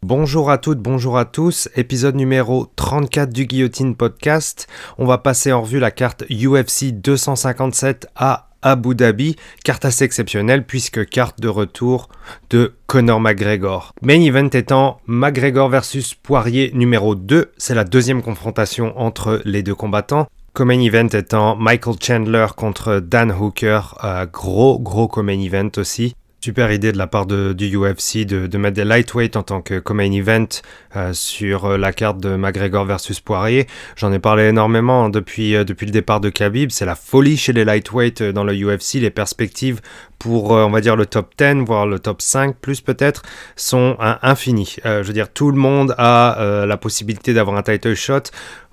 Bonjour à toutes, bonjour à tous, épisode numéro 34 du Guillotine Podcast. On va passer en revue la carte UFC 257 à Abu Dhabi, carte assez exceptionnelle puisque carte de retour de Conor McGregor. Main event étant McGregor versus Poirier numéro 2, c'est la deuxième confrontation entre les deux combattants. Co-main event étant Michael Chandler contre Dan Hooker, gros gros co-main event aussi. Super idée de la part de, du UFC de, de, mettre des lightweight en tant que main event euh, sur euh, la carte de McGregor versus Poirier. J'en ai parlé énormément depuis, euh, depuis le départ de Khabib. C'est la folie chez les lightweight euh, dans le UFC. Les perspectives pour, on va dire, le top 10, voire le top 5 plus peut-être, sont infinies. je veux dire, tout le monde a la possibilité d'avoir un title shot.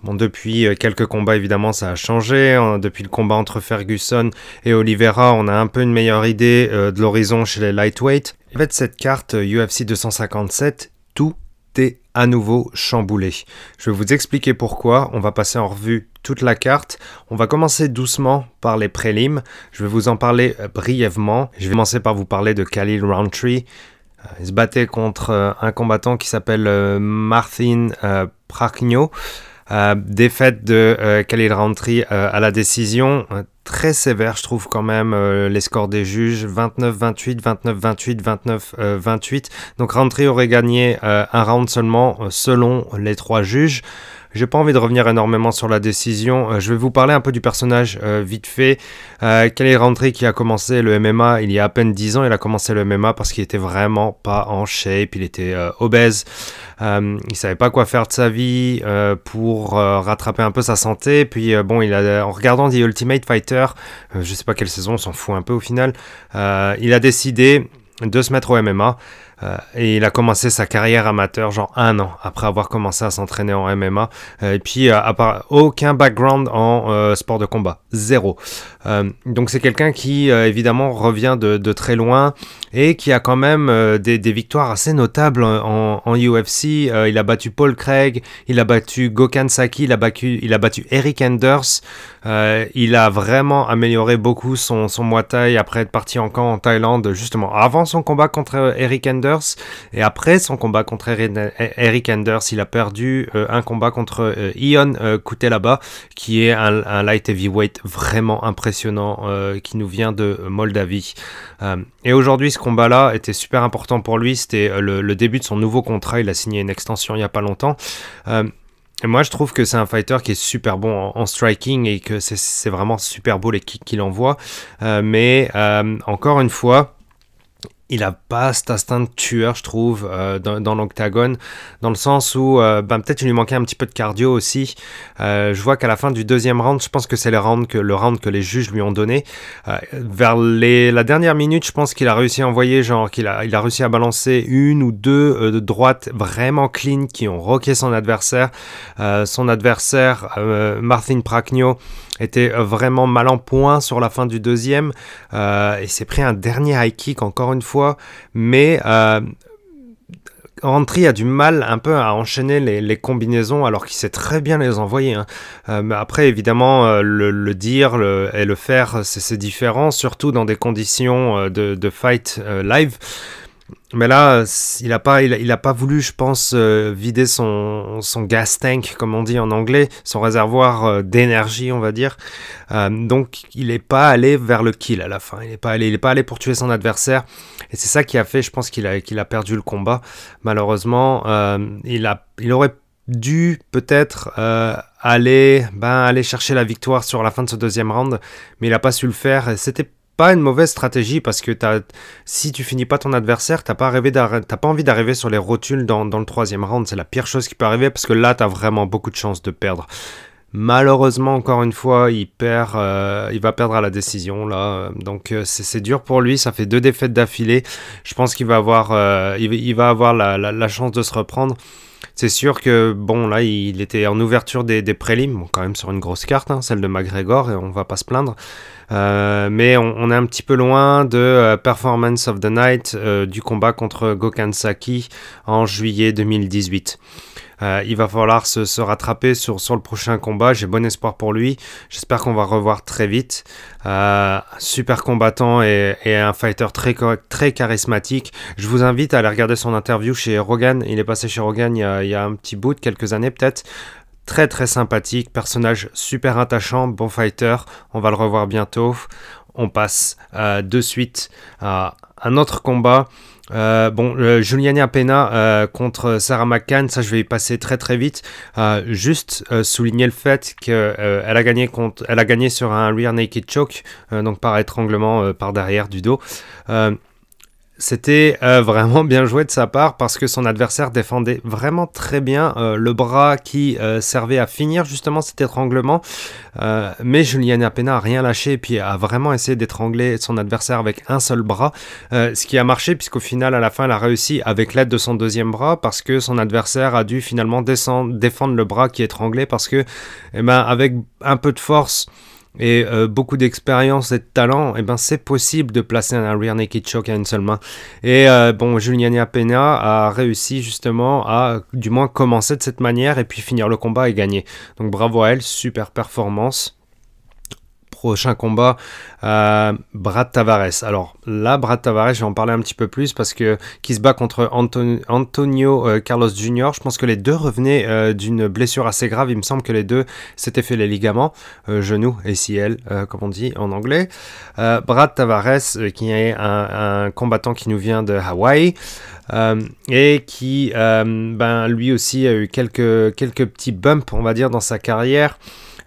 Bon, depuis quelques combats, évidemment, ça a changé. Depuis le combat entre Ferguson et Oliveira, on a un peu une meilleure idée de l'horizon chez les lightweight. En fait, cette carte UFC 257, tout est à nouveau chamboulé. Je vais vous expliquer pourquoi. On va passer en revue toute la carte. On va commencer doucement par les prélims. Je vais vous en parler brièvement. Je vais commencer par vous parler de Khalil Roundtree. Il se battait contre un combattant qui s'appelle Martin Prachno. Euh, défaite de euh, Khalil Roundtree euh, à la décision, très sévère je trouve quand même les scores des juges, 29-28, 29-28, 29-28. Donc Roundtree aurait gagné un round seulement selon les trois juges. J'ai pas envie de revenir énormément sur la décision. Euh, je vais vous parler un peu du personnage euh, vite fait. Euh, est rentré qui a commencé le MMA il y a à peine 10 ans? Il a commencé le MMA parce qu'il était vraiment pas en shape. Il était euh, obèse. il savait pas quoi faire de sa vie pour rattraper un peu sa santé. Puis bon, en regardant The Ultimate Fighter, je sais pas quelle saison, on s'en fout un peu au final. il a décidé de se mettre au MMA. Euh, et il a commencé sa carrière amateur genre un an après avoir commencé à s'entraîner en MMA. Euh, et puis euh, à part, aucun background en sport de combat, zéro. donc c'est quelqu'un qui évidemment revient de, de, très loin et qui a quand même des, des, victoires assez notables en, en UFC. il a battu Paul Craig, il a battu Gokhan Saki, il a battu, Eric Anders. il a vraiment amélioré beaucoup son, son Muay Thai après être parti en camp en Thaïlande justement avant son combat contre Eric Anders et après son combat contre Eric Anders, il a perdu euh, un combat contre euh, Ion euh, Kutelaba, qui est un, light heavyweight vraiment impressionnant qui nous vient de Moldavie. et aujourd'hui, ce combat-là était super important pour lui. C'était le, début de son nouveau contrat. Il a signé une extension il n'y a pas longtemps. Et moi, je trouve que c'est un fighter qui est super bon en, striking et que c'est vraiment super beau les kicks qu'il envoie. mais encore une fois, il a pas cet instinct de tueur, je trouve, euh, dans, l'octagone, dans le sens où euh, ben, peut-être il lui manquait un petit peu de cardio aussi. Euh, je vois qu'à la fin du deuxième round, je pense que c'est le round que, les juges lui ont donné. vers la dernière minute, je pense qu'il a réussi à envoyer, genre, qu'il a, réussi à balancer une ou deux de droites vraiment clean qui ont roqué son adversaire. son adversaire, Martin Prachno, était vraiment mal en point sur la fin du deuxième. Euh, et s'est pris un dernier high kick encore une fois. Mais euh, a du mal un peu à enchaîner les, combinaisons alors qu'il sait très bien les envoyer. Hein. Euh, après, évidemment, euh, le, dire et le faire, c'est différent, surtout dans des conditions de fight live. Mais là, il n'a pas, il, a pas voulu, je pense, euh, vider son, son gas tank, comme on dit en anglais, son réservoir euh, d'énergie, on va dire. Euh, donc, il n'est pas allé vers le kill à la fin. Il n'est pas allé, il pas allé pour tuer son adversaire. Et c'est ça qui a fait, je pense, qu'il a, a perdu le combat. Malheureusement, il a, il aurait dû peut-être aller, ben, aller chercher la victoire sur la fin de ce deuxième round, mais il n'a pas su le faire. C'était pas une mauvaise stratégie parce que si tu finis pas ton adversaire, t'as pas, pas envie d'arriver sur les rotules dans, le troisième round. C'est la pire chose qui peut arriver parce que là, tu as vraiment beaucoup de chances de perdre. Malheureusement, encore une fois, il euh, va perdre à la décision. Donc euh, c'est dur pour lui. Ça fait deux défaites d'affilée. Je pense qu'il va avoir, euh, il, va avoir la, chance de se reprendre. C'est sûr que bon là, il était en ouverture des, des prélims, quand même sur une grosse carte, hein, celle de McGregor, et on va pas se plaindre. Euh, mais on, est un petit peu loin de euh, Performance of the Night euh, du combat contre Gokhan Saki en juillet 2018. Il va falloir se, rattraper sur, le prochain combat. J'ai bon espoir pour lui. J'espère qu'on va revoir très vite. super combattant et, un fighter très, charismatique. Je vous invite à aller regarder son interview chez Rogan. Il est passé chez Rogan il y a, il y a un petit bout de quelques années peut-être. Très très sympathique, personnage super attachant, bon fighter, on va le revoir bientôt. On passe euh, de suite à un autre combat. Euh, bon, euh, Juliana Pena contre Sarah McCann, ça je vais y passer très très vite. juste souligner le fait qu'elle a gagné a gagné sur un rear naked choke, donc par étranglement par derrière du dos. C'était euh, vraiment bien joué de sa part parce que son adversaire défendait vraiment très bien euh, le bras qui euh, servait à finir justement cet étranglement. mais Juliana Pena a rien lâché et puis a vraiment essayé d'étrangler son adversaire avec un seul bras. ce qui a marché puisqu'au final à la fin elle a réussi avec l'aide de son deuxième bras parce que son adversaire a dû finalement descendre, défendre le bras qui étranglait parce que eh ben, avec un peu de force et euh, beaucoup d'expérience et de talent, et eh ben c'est possible de placer un rear naked choke à une seule main. Et euh, bon, Juliana Pena a réussi justement à du moins commencer de cette manière et puis finir le combat et gagner. Donc bravo à elle, super performance prochain combat, euh, Brad Tavares. Alors là, Brad Tavares, je vais en parler un petit peu plus parce que qui se bat contre Antonio, euh, Carlos Jr. Je pense que les deux revenaient euh, d'une blessure assez grave. Il me semble que les deux s'étaient fait les ligaments, genoux, ACL, comme on dit en anglais. Brad Tavares, qui est un, combattant qui nous vient de Hawaï. et qui, ben, lui aussi, a eu quelques, quelques petits bumps, on va dire, dans sa carrière.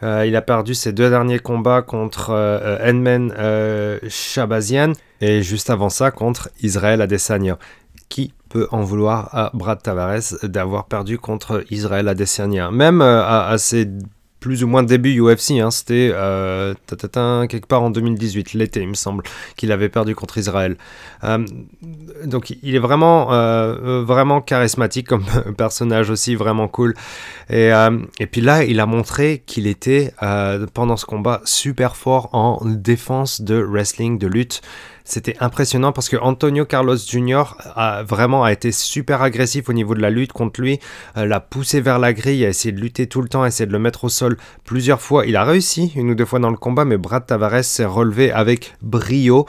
Euh, il a perdu ses deux derniers combats contre euh, Edmen euh, Shabazian et juste avant ça contre Israël Adesanya. Qui peut en vouloir à Brad Tavares d'avoir perdu contre Israël Adesanya? Même à, à ses plus ou moins début UFC. Hein, C'était euh, quelque part en 2018, l'été, il me semble, qu'il avait perdu contre Israël. Euh, donc il est vraiment, euh, vraiment charismatique comme personnage aussi, vraiment cool. Et, et puis là, il a montré qu'il était, pendant ce combat, super fort en défense de wrestling, de lutte. C'était impressionnant parce que Antonio Carlos Jr. a vraiment a été super agressif au niveau de la lutte contre lui, euh, l'a poussé vers la grille, a essayé de lutter tout le temps, a essayé de le mettre au sol plusieurs fois. Il a réussi une ou deux fois dans le combat, mais Brad Tavares s'est relevé avec brio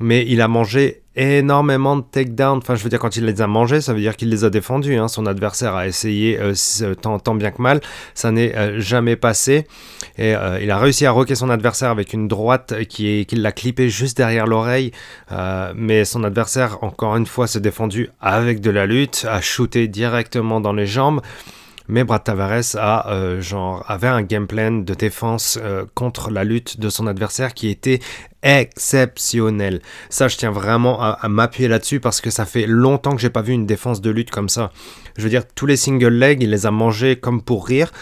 mais il a mangé énormément de takedowns. Enfin, je veux dire, quand il les a mangés, ça veut dire qu'il les a défendus. Hein. Son adversaire a essayé euh, tant, bien que mal. Ça n'est euh, jamais passé. Et euh, il a réussi à roquer son adversaire avec une droite qui, qui l'a clippé juste derrière l'oreille. mais son adversaire, encore une fois, s'est défendu avec de la lutte, a shooté directement dans les jambes. Mais Brad Tavares a, euh, genre, avait un game plan de défense euh, contre la lutte de son adversaire qui était exceptionnel. Ça, je tiens vraiment à, m'appuyer là-dessus parce que ça fait longtemps que j'ai pas vu une défense de lutte comme ça. Je veux dire, tous les single legs, il les a mangés comme pour rire.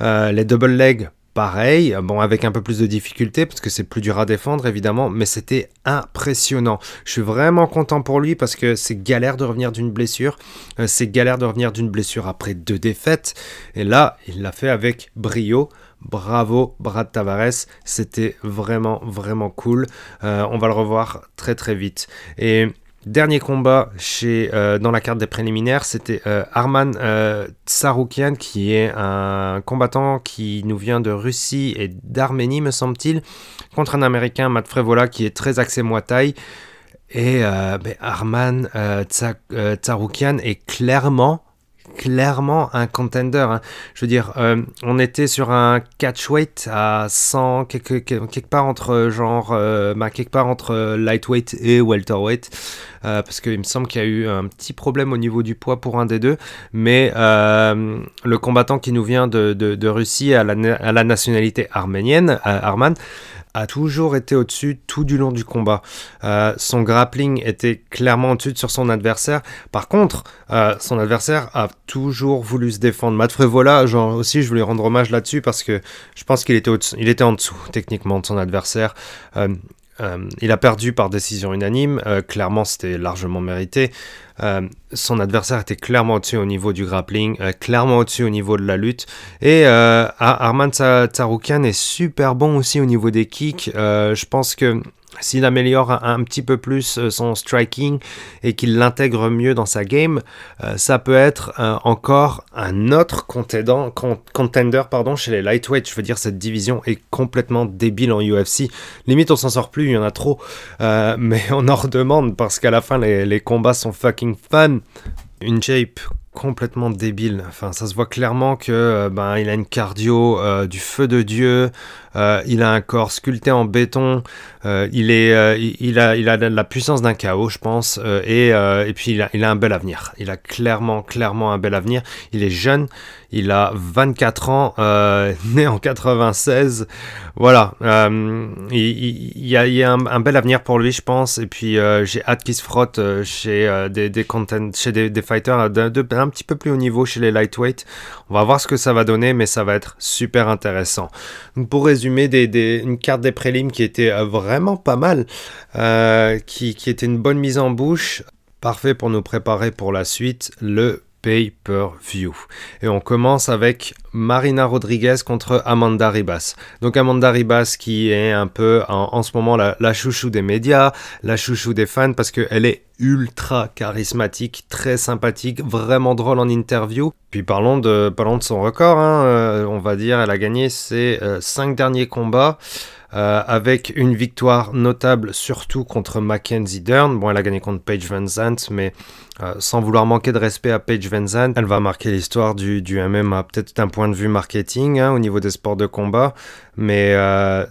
Euh, les double legs, pareil, bon avec un peu plus de difficulté parce que c'est plus dur à défendre évidemment, mais c'était impressionnant. Je suis vraiment content pour lui parce que c'est galère de revenir d'une blessure, euh, c'est galère de revenir d'une blessure après deux défaites, et là il l'a fait avec brio. Bravo Brad Tavares, c'était vraiment vraiment cool. Euh, on va le revoir très très vite. Et Dernier combat chez, euh, dans la carte des préliminaires, c'était euh, Arman euh, Tsaroukian, qui est un combattant qui nous vient de Russie et d'Arménie, me semble-t-il, contre un Américain, Matt Frevola, qui est très axé Muay. Et ben, Arman Tsaroukian est clairement clairement un contender. Hein. Je veux dire, euh, on était sur un catchweight à 100, quelque, quelque part entre genre, euh, bah, quelque part entre lightweight et welterweight. Euh, parce qu'il me semble qu'il y a eu un petit problème au niveau du poids pour un des deux. Mais le combattant qui nous vient de, de, Russie à la, à la nationalité arménienne, Arman, a toujours été au-dessus tout du long du combat. Euh, son grappling était clairement au-dessus sur son adversaire. Par contre, euh, son adversaire a toujours voulu se défendre. Matt Frevola, genre aussi, je voulais rendre hommage là-dessus parce que je pense qu'il était, était en dessous techniquement de son adversaire. Euh, euh, il a perdu par décision unanime, euh, clairement c'était largement mérité. Euh, son adversaire était clairement au-dessus au niveau du grappling, clairement au-dessus au niveau de la lutte. Et Arman Tsaroukian est super bon aussi au niveau des kicks. je pense que s'il améliore un, petit peu plus euh, son striking et qu'il l'intègre mieux dans sa game, euh, ça peut être euh, encore un autre contender, pardon, chez les lightweight. Je veux dire, cette division est complètement débile en UFC. Limite, on s'en sort plus, il y en a trop. mais on en redemande parce qu'à la fin, les, les combats sont fucking fun. Une shape complètement débile. Enfin, ça se voit clairement que euh, ben il a une cardio euh, du feu de dieu. Euh, il a un corps sculpté en béton. il est, il, a, il a la puissance d'un chaos, je pense. et, et puis il a, il a un bel avenir. Il a clairement, clairement un bel avenir. Il est jeune. Il a 24 ans, né en 96. Voilà. il, y a, il y a un, bel avenir pour lui, je pense. Et puis j'ai hâte qu'il se frotte chez des, fighters un petit peu plus haut niveau chez les lightweight. On va voir ce que ça va donner, mais ça va être super intéressant. pour résumer, une carte des prélims qui était euh, vraiment pas mal, euh, qui, qui était une bonne mise en bouche, parfait pour nous préparer pour la suite, le pay-per-view. Et on commence avec Marina Rodriguez contre Amanda Ribas. Donc Amanda Ribas qui est un peu en, ce moment la, chouchou des médias, la chouchou des fans parce qu'elle est ultra charismatique, très sympathique, vraiment drôle en interview. Puis parlons de, parlons de son record, hein. euh, on va dire, elle a gagné ses 5 euh, derniers combats. Euh, avec une victoire notable surtout contre Mackenzie Dern. Bon, elle a gagné contre Paige Van Zandt, mais euh, sans vouloir manquer de respect à Paige Van Zandt, elle va marquer l'histoire du, MMA, peut-être d'un point de vue marketing, hein, au niveau des sports de combat, mais euh,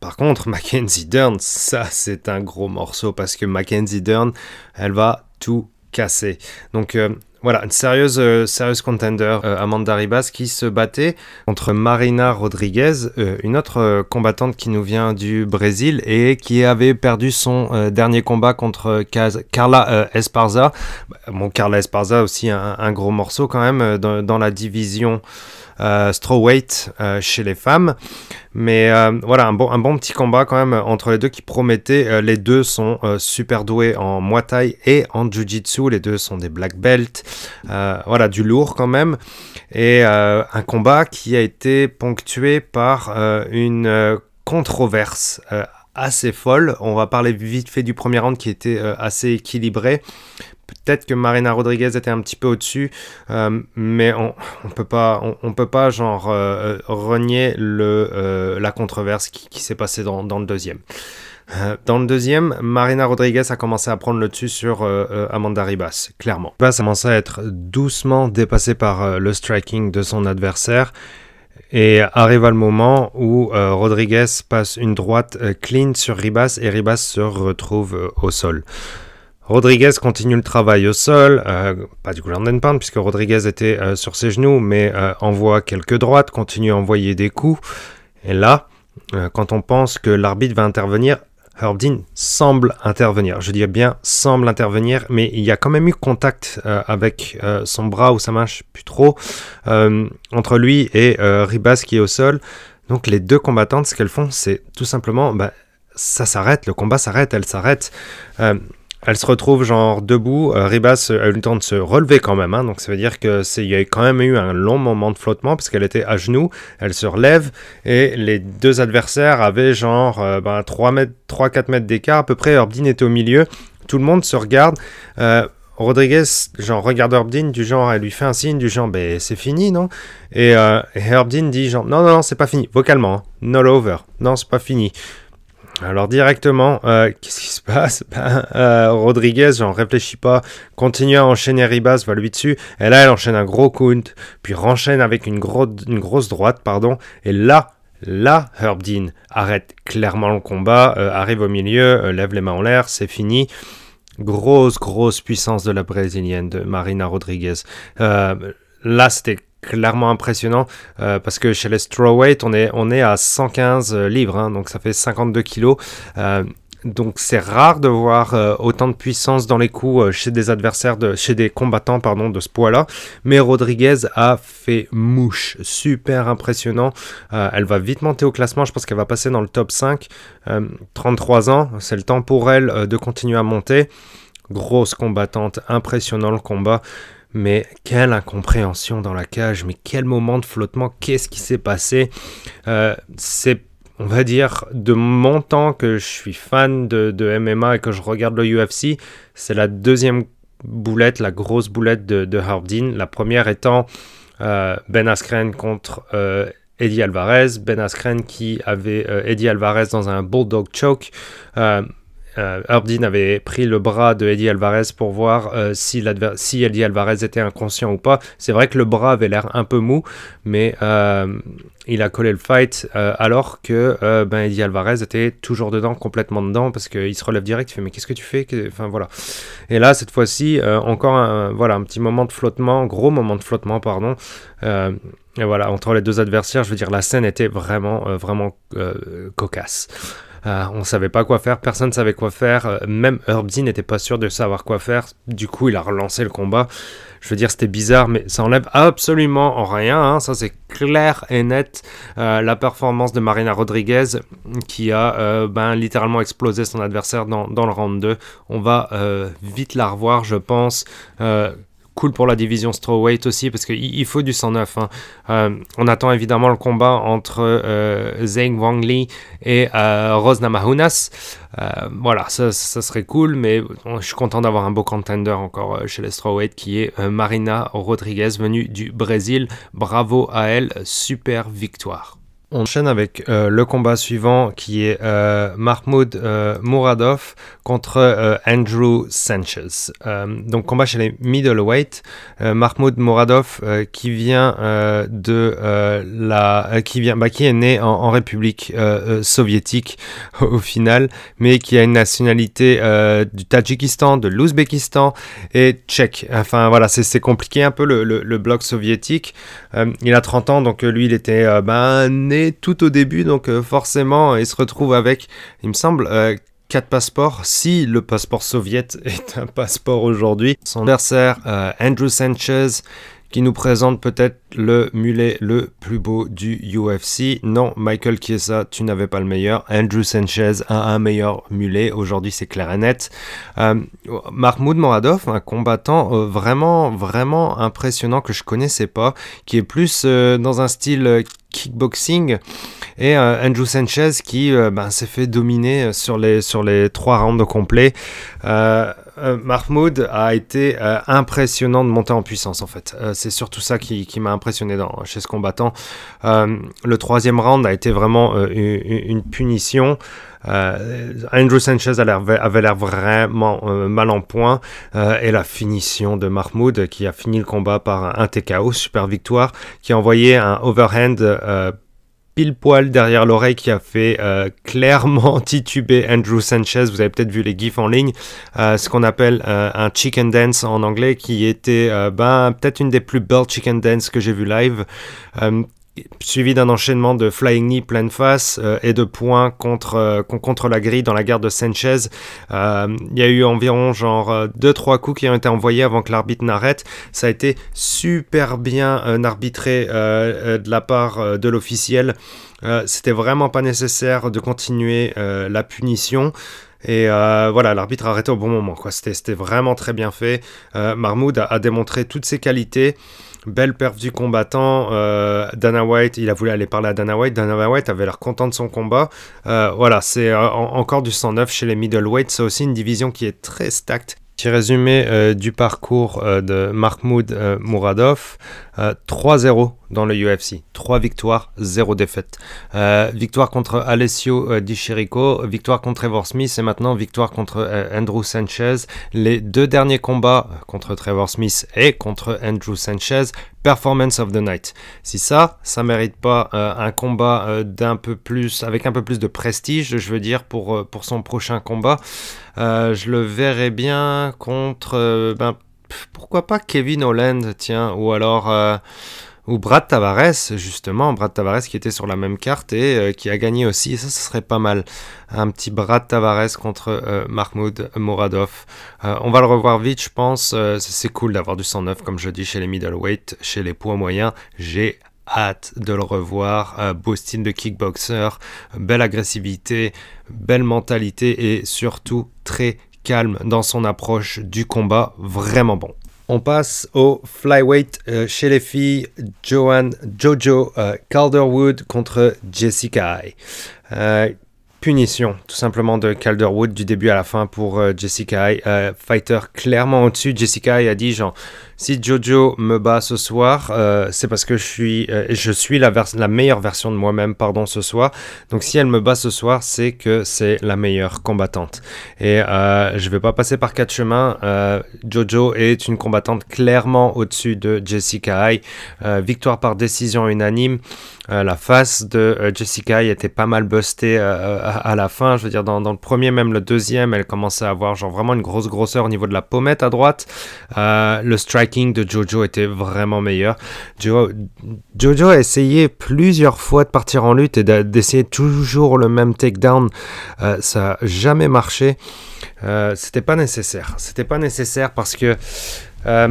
par contre, Mackenzie Dern, ça c'est un gros morceau parce que Mackenzie Dern, elle va tout casser. Donc voilà, une sérieuse, euh, sérieuse contender, euh, Amanda Ribas, qui se battait contre Marina Rodriguez, euh, une autre combattante qui nous vient du Brésil et qui avait perdu son dernier combat contre Carla Esparza. Bon, Carla Esparza aussi un, gros morceau quand même dans la division euh, strawweight euh, chez les femmes. Mais euh, voilà, un bon, un bon petit combat quand même entre les deux qui promettait. les deux sont super doués en Muay Thai et en Jiu-Jitsu. Les deux sont des black belts. voilà, du lourd quand même. Et un combat qui a été ponctué par une controverse assez folle. On va parler vite fait du premier round qui était assez équilibré. Peut-être que Marina Rodriguez était un petit peu au-dessus, euh, mais on, on peut pas, on, peut pas genre euh, renier euh, la controverse qui, s'est passée dans, le deuxième. Dans le deuxième, Marina Rodriguez a commencé à prendre le dessus sur Amanda Ribas, clairement. Ribas a commencé à être doucement dépassé par le striking de son adversaire. Et arriva le moment où Rodriguez passe une droite clean sur Ribas et Ribas se retrouve au sol. Rodriguez continue le travail au sol, euh, pas du ground and pound puisque Rodriguez était euh, sur ses genoux, mais euh, envoie quelques droites, continue à envoyer des coups. Et là, quand on pense que l'arbitre va intervenir, Herb Dean semble intervenir. Je dis bien semble intervenir, mais il y a quand même eu contact avec son bras ou sa main, je plus trop, entre lui et Ribas qui est au sol. Donc les deux combattantes, ce qu'elles font, c'est tout simplement, bah, ça s'arrête, le combat s'arrête, elle s'arrête. Elle se retrouve genre debout. Euh, Ribas a eu le temps de se relever quand même. Hein. donc ça veut dire que c'est il y a quand même eu un long moment de flottement parce qu'elle était à genoux. Elle se relève et les deux adversaires avaient genre euh, ben, 3 mètres, 3-4 mètres d'écart à peu près. Orbdin était au milieu. Tout le monde se regarde. Euh, Rodriguez, genre, regarde Herbdin du genre, elle lui fait un signe du genre, ben c'est fini, non? Et, euh, dit genre, non, non, non, c'est pas fini, vocalement, hein. over, non, c'est pas fini. Alors directement, euh, qu'est-ce qui se passe? Ben, euh, Rodriguez, j'en réfléchis pas, continue à enchaîner Ribas, va lui dessus, et là elle enchaîne un gros count, puis renchaîne avec une, grosse droite, pardon, et là, là, Herb Dean arrête clairement le combat, euh, arrive au milieu, lève les mains en l'air, c'est fini. Grosse, grosse puissance de la brésilienne, de Marina Rodriguez. là, c'était clairement impressionnant euh, parce que chez les strawweight on est, on est à 115 livres hein, donc ça fait 52 kilos euh, donc c'est rare de voir euh, autant de puissance dans les coups chez des adversaires, de, chez des combattants pardon, de ce poids-là. Mais Rodriguez a fait mouche, super impressionnant. elle va vite monter au classement, je pense qu'elle va passer dans le top 5. 33 ans, c'est le temps pour elle de continuer à monter. Grosse combattante, impressionnant le combat. Mais quelle incompréhension dans la cage, mais quel moment de flottement, qu'est-ce qui s'est passé? Euh, C'est on va dire, de mon temps que je suis fan de, de MMA et que je regarde le UFC, c'est la deuxième boulette, la grosse boulette de, de Hardin. La première étant euh, Ben Askren contre euh, Eddie Alvarez. Ben Askren qui avait Eddie Alvarez dans un bulldog choke. Euh, avait pris le bras de Eddie Alvarez pour voir euh, si, Eddie Alvarez était inconscient ou pas. C'est vrai que le bras avait l'air un peu mou, mais euh, il a collé le fight alors que ben, Eddie Alvarez était toujours dedans, complètement dedans, parce qu'il se relève direct, il fait mais qu'est-ce que tu fais? Enfin voilà. Et là, cette fois-ci, encore un, voilà, un petit moment de flottement, gros moment de flottement, pardon. et voilà, entre les deux adversaires, je veux dire, la scène était vraiment, vraiment cocasse. Euh, on savait pas quoi faire, personne ne savait quoi faire, euh, même Herbzy n'était pas sûr de savoir quoi faire, du coup il a relancé le combat. Je veux dire, c'était bizarre, mais ça enlève absolument rien, hein. ça c'est clair et net. Euh, la performance de Marina Rodriguez qui a ben, littéralement explosé son adversaire dans, dans, le round 2. On va vite la revoir, je pense cool pour la division strawweight aussi parce qu'il faut du 109. Hein. Euh, on attend évidemment le combat entre euh, Zheng Wang Li et euh, Rose Namajunas. voilà, ça, serait cool, mais je suis content d'avoir un beau contender encore chez les strawweight qui est Marina Rodriguez venue du Brésil. Bravo à elle, super victoire. On enchaîne avec euh, le combat suivant qui est euh, Mahmoud euh, Mouradov contre Andrew Sanchez. donc combat chez les middleweight. Mahmoud Mouradov qui vient de la, qui vient, bah, qui est né en, République soviétique au final, mais qui a une nationalité du Tadjikistan, de l'Ouzbékistan et tchèque. Enfin voilà, c'est compliqué un peu le, le bloc soviétique. il a 30 ans, donc lui il était ben, né tout au début, donc euh, forcément, il se retrouve avec, il me semble, euh, quatre passeports, si le passeport soviète est un passeport aujourd'hui. Son adversaire, euh, Andrew Sanchez, qui nous présente peut-être le mulet le plus beau du UFC. Non, Michael Chiesa, tu n'avais pas le meilleur. Andrew Sanchez a un meilleur mulet. Aujourd'hui, c'est clair et net. Euh, Mahmoud Moradov, un combattant euh, vraiment, vraiment impressionnant que je connaissais pas, qui est plus euh, dans un style kickboxing et Andrew Sanchez qui ben, s'est fait dominer sur les, sur les trois rounds complets. Mahmoud a été euh, impressionnant de monter en puissance en fait. Euh, c'est surtout ça qui, m'a impressionné dans, chez ce combattant. le troisième round a été vraiment une, punition. Andrew Sanchez avait l'air vraiment mal en point et la finition de Mahmoud qui a fini le combat par un TKO, super victoire, qui a envoyé un overhand pile poil derrière l'oreille qui a fait euh, clairement tituber Andrew Sanchez. Vous avez peut-être vu les gifs en ligne. Euh, ce qu'on appelle euh, un chicken dance en anglais qui était ben, peut-être une des plus belles chicken dance que j'ai vu live suivi d'un enchaînement de flying knee pleine face euh, et de points contre, euh, contre la grille dans la gare de Sanchez. Euh, il y a eu environ genre 2-3 coups qui ont été envoyés avant que l'arbitre n'arrête. Ça a été super bien arbitré de la part de l'officiel. C'était vraiment pas nécessaire de continuer la punition. Et voilà, l'arbitre a arrêté au bon moment. C'était vraiment très bien fait. Marmoud a, démontré toutes ses qualités. Belle perf du combattant. Euh, Dana White, il a voulu aller parler à Dana White. Dana White avait l'air content de son combat. Euh, voilà, c'est euh, encore du 109 chez les middleweight. C'est aussi une division qui est très stacked. Petit résumé du parcours de Mahmoud Mouradov. 3-0 dans le UFC. 3 victoires, 0 défaite. Euh, victoire contre Alessio euh, Di Chirico, victoire contre Trevor Smith et maintenant victoire contre euh, Andrew Sanchez. Les deux derniers combats contre Trevor Smith et contre Andrew Sanchez, performance of the night. Si ça, ça mérite pas un combat d'un peu plus, avec un peu plus de prestige, je veux dire, pour, pour son prochain combat, je le verrais bien contre, ben, pourquoi pas Kevin Holland, tiens, ou alors ou Brad Tavares, justement, Brad Tavares qui était sur la même carte et euh, qui a gagné aussi, ça, ce serait pas mal. Un petit Brad Tavares contre euh, Mahmoud Moradov. Euh, on va le revoir vite, je pense. c'est cool d'avoir du 109, comme je dis, chez les middleweight, chez les poids moyens. J'ai hâte de le revoir. beau style de kickboxer, belle agressivité, belle mentalité et surtout très calme dans son approche du combat. Vraiment bon. On passe au flyweight chez les filles. Joanne Jojo Calderwood contre Jessica punition, tout simplement, de Calderwood du début à la fin pour Jessica fighter clairement au-dessus. Jessica a dit genre, si Jojo me bat ce soir, euh, c'est parce que je suis, euh, la, meilleure version de moi-même, pardon, ce soir. Donc si elle me bat ce soir, c'est que c'est la meilleure combattante. Et euh, je vais pas passer par quatre chemins. Euh, Jojo est une combattante clairement au-dessus de Jessica Ai. victoire par décision unanime. la face de Jessica Ai était pas mal bustée à, la fin. Je veux dire, dans, dans, le premier, même le deuxième, elle commençait à avoir genre vraiment une grosse grosseur au niveau de la pommette à droite. le strike de Jojo était vraiment meilleur. Jojo a essayé plusieurs fois de partir en lutte et d'essayer toujours le même takedown. Euh, ça n'a jamais marché. Euh, c'était pas nécessaire. C'était pas nécessaire parce que euh,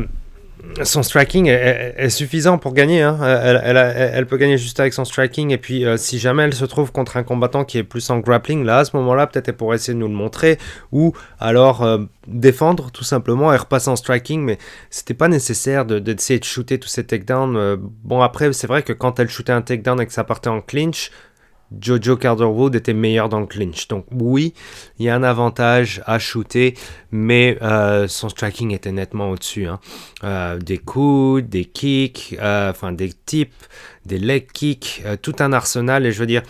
son striking est, suffisant pour gagner. Hein. Elle, peut gagner juste avec son striking. Et puis, euh, si jamais elle se trouve contre un combattant qui est plus en grappling, là, à ce moment-là, peut-être elle pourrait essayer de nous le montrer. Ou alors euh, défendre, tout simplement, et repasser en striking. Mais c'était pas nécessaire d'essayer de, de, shooter tous ces takedowns. Euh, bon, après, c'est vrai que quand elle shootait un takedown et que ça partait en clinch, Jojo Calderwood était meilleur dans le clinch. Donc oui, il y a un avantage à shooter, mais euh, son striking était nettement au-dessus. Hein. Euh, des coups, des kicks, euh, des tips, des leg kicks, tout un arsenal. Et je veux dire,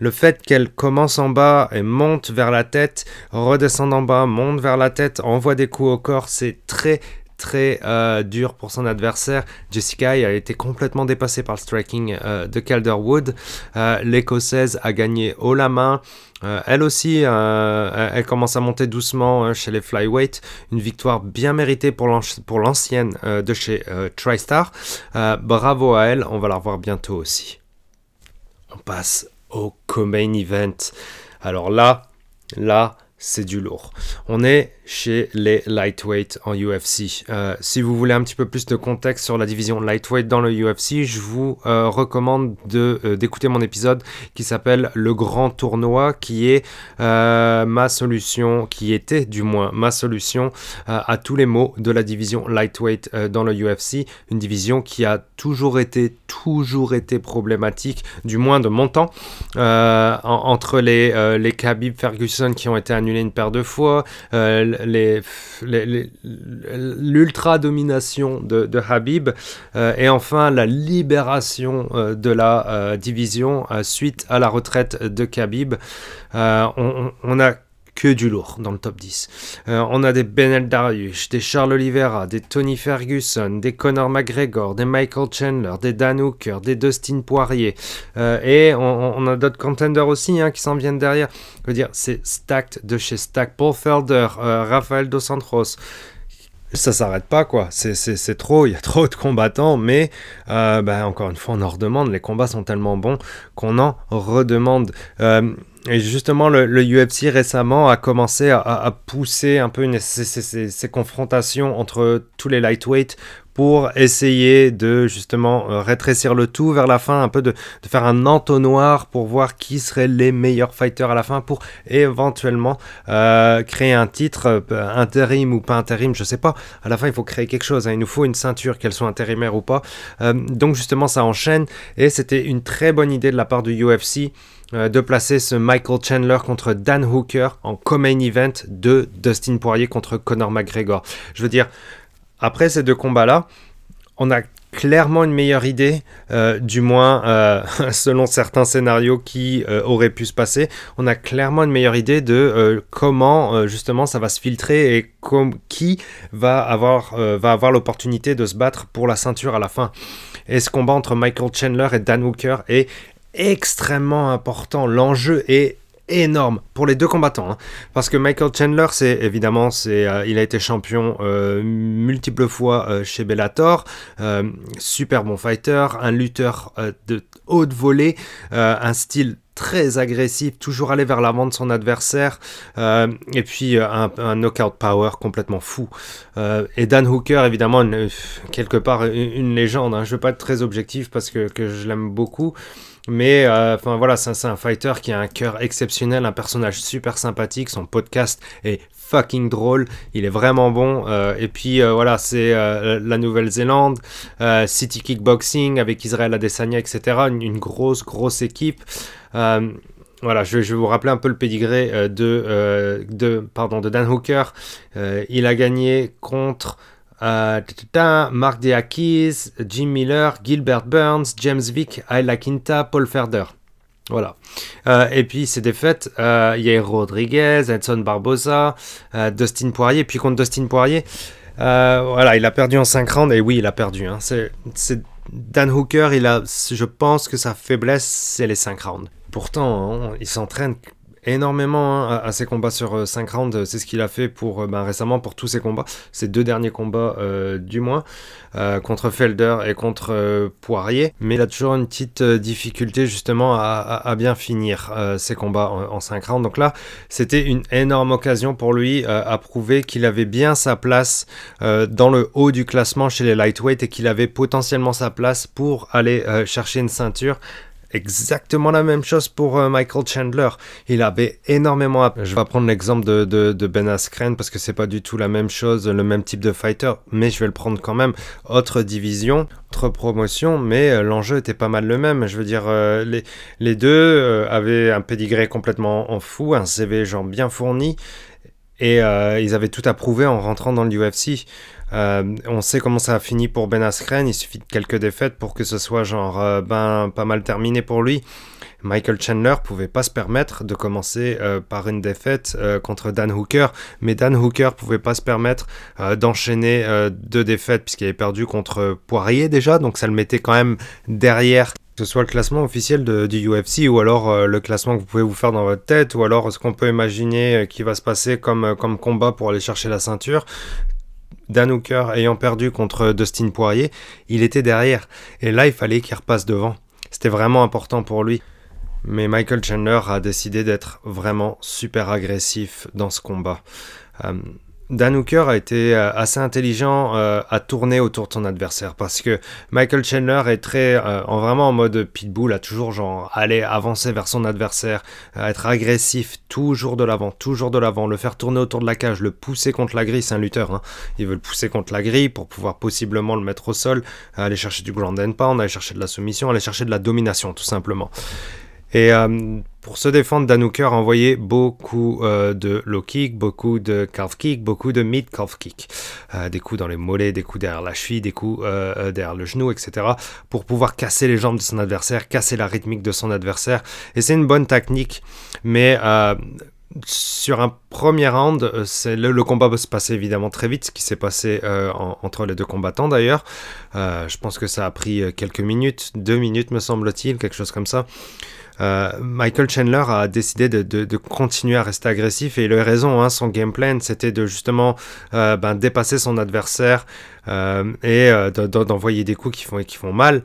le fait qu'elle commence en bas et monte vers la tête, redescende en bas, monte vers la tête, envoie des coups au corps, c'est très très euh, dur pour son adversaire. Jessica a été complètement dépassée par le striking euh, de Calderwood. Euh, L'Écossaise a gagné haut la main. elle aussi, elle commence à monter doucement chez les flyweight. Une victoire bien méritée pour l'ancienne de chez TriStar. bravo à elle, on va la revoir bientôt aussi. On passe au co-main event. Alors là, là, c'est du lourd. On est chez les lightweight en UFC. Euh, si vous voulez un petit peu plus de contexte sur la division lightweight dans le UFC, je vous euh, recommande de euh, d'écouter mon épisode qui s'appelle Le Grand Tournoi, qui est ma solution, qui était du moins ma solution à tous les maux de la division lightweight dans le UFC, une division qui a toujours été toujours été problématique, du moins de mon temps, entre les les Khabib Ferguson qui ont été annulés une paire de fois l'ultra domination de, Habib euh, et enfin la libération euh, de la euh, division suite à la retraite de Khabib. On, a que du lourd dans le top 10. on a des Benel Darius, des Charles Oliveira, des Tony Ferguson, des Conor McGregor, des Michael Chandler, des Dan Hooker, des Dustin Poirier. et on, a d'autres contenders aussi hein, qui s'en viennent derrière. Je veux dire, c'est stacked de chez Stack. Paul Felder, euh, Rafael Dos Santos. Ça s'arrête pas, quoi. C'est trop, il y a trop de combattants, mais euh, ben, encore une fois, on en redemande. Les combats sont tellement bons qu'on en redemande. Et justement, le, UFC récemment a commencé à, pousser un peu ces, confrontations entre tous les lightweights pour essayer de justement euh, rétrécir le tout vers la fin, un peu de, faire un entonnoir pour voir qui seraient les meilleurs fighters à la fin pour éventuellement euh, créer un titre euh, intérim ou pas intérim, je sais pas. À la fin, il faut créer quelque chose. Hein. Il nous faut une ceinture, qu'elle soit intérimaire ou pas. donc justement, ça enchaîne et c'était une très bonne idée de la part du UFC de placer ce Michael Chandler contre Dan Hooker en co-main event de Dustin Poirier contre Conor McGregor. Je veux dire, après ces deux combats-là, on a clairement une meilleure idée, euh, du moins euh, selon certains scénarios qui euh, auraient pu se passer, on a clairement une meilleure idée de comment justement ça va se filtrer et qui va avoir, va avoir l'opportunité de se battre pour la ceinture à la fin. Et ce combat entre Michael Chandler et Dan Hooker est extrêmement important. L'enjeu est énorme pour les deux combattants. Hein. Parce que Michael Chandler, c'est évidemment, c'est, euh, il a été champion euh, multiples fois euh, chez Bellator, super bon fighter, un lutteur de haute volée, un style très agressif, toujours aller vers l'avant de son adversaire, et puis un, knockout power complètement fou. et Dan Hooker, évidemment, quelque part une, légende. Hein. Je ne veux pas être très objectif parce que, je l'aime beaucoup. Mais euh, enfin voilà, c'est un fighter qui a un cœur exceptionnel, un personnage super sympathique. Son podcast est fucking drôle, il est vraiment bon. et puis voilà, c'est la Nouvelle-Zélande, City Kickboxing avec Israël Adesanya, etc. Une, grosse, grosse équipe. Voilà, je, vais vous rappeler un peu le pédigré de, de, pardon, de Dan Hooker. il a gagné contre euh, Mark Deakis, Jim Miller, Gilbert Burns, James Vick, Ayla Quinta, Paul Ferder. Voilà. Euh, et puis ses défaites, euh, il y a Rodriguez, Edson Barbosa, Dustin Poirier. Puis contre Dustin Poirier, voilà, il a perdu en 5 rounds. Et oui, il a perdu. Hein. C'est, Dan Hooker, il a, je pense que sa faiblesse, c'est les 5 rounds. Pourtant, hein, il s'entraîne énormément hein, à, ses combats sur 5 euh, rounds. C'est ce qu'il a fait pour euh, ben, récemment pour tous ses combats, ses deux derniers combats euh, du moins, contre Felder et contre Poirier. Mais il a toujours une petite difficulté justement à, bien finir ses combats en, 5 rounds. Donc là, c'était une énorme occasion pour lui à prouver qu'il avait bien sa place dans le haut du classement chez les lightweight et qu'il avait potentiellement sa place pour aller chercher une ceinture exactement la même chose pour euh, Michael Chandler. Il avait énormément. Je vais prendre l'exemple de, de, Ben Askren parce que c'est pas du tout la même chose, le même type de fighter, mais je vais le prendre quand même. Autre division, autre promotion, mais euh, l'enjeu était pas mal le même. Je veux dire, euh, les, les deux avaient un pedigree complètement en fou, un CV genre bien fourni. Et ils avaient tout approuvé en rentrant dans le UFC. Euh, on sait comment ça a fini pour Ben Askren, il suffit de quelques défaites pour que ce soit genre euh, ben pas mal terminé pour lui. Michael Chandler pouvait pas se permettre de commencer euh, par une défaite contre Dan Hooker, mais Dan Hooker pouvait pas se permettre d'enchaîner deux défaites puisqu'il avait perdu contre Poirier déjà, donc ça le mettait quand même derrière que ce soit le classement officiel du UFC ou alors le classement que vous pouvez vous faire dans votre tête ou alors ce qu'on peut imaginer qui va se passer comme, comme combat pour aller chercher la ceinture. Dan Hooker ayant perdu contre Dustin Poirier, il était derrière. Et là, il fallait qu'il repasse devant. C'était vraiment important pour lui. Mais Michael Chandler a décidé d'être vraiment super agressif dans ce combat. Dan Hooker a été euh, assez intelligent euh, à tourner autour de son adversaire parce que Michael Chandler est très euh, en vraiment en mode pitbull, a toujours genre aller avancer vers son adversaire, être agressif, toujours de l'avant, toujours de l'avant, le faire tourner autour de la cage, le pousser contre la grille, c'est un lutteur. Hein. Il veut le pousser contre la grille pour pouvoir possiblement le mettre au sol, aller chercher du ground and pound, aller chercher de la soumission, aller chercher de la domination tout simplement. Et pour se défendre, Dan Hooker a envoyé beaucoup euh, de low kick, beaucoup de calf kick, beaucoup de mid calf kick. Euh, des coups dans les mollets, des coups derrière la cheville, des coups euh, derrière le genou, etc. pour pouvoir casser les jambes de son adversaire, casser la rythmique de son adversaire. Et c'est une bonne technique, mais sur un premier round, le, le, combat va se passer évidemment très vite, ce qui s'est passé entre les deux combattants d'ailleurs. je pense que ça a pris quelques minutes, deux minutes me semble-t-il, quelque chose comme ça. Euh, Michael Chandler a décidé de, continuer à rester agressif et il a raison, hein, son game plan c'était de justement euh, ben, dépasser son adversaire euh, et d'envoyer des coups qui font mal,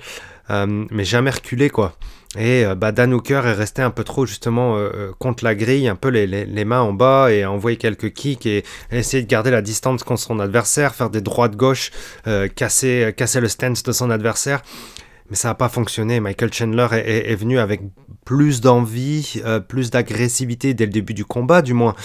mais jamais reculer quoi. Et bah, Dan Hooker est resté un peu trop justement contre la grille, un peu les, mains en bas et envoyer quelques kicks et, essayer de garder la distance contre son adversaire, faire des droits de gauche, casser, casser le stance de son adversaire mais ça n'a pas fonctionné. Michael Chandler est, venu avec plus d'envie, euh, plus d'agressivité dès le début du combat, du moins.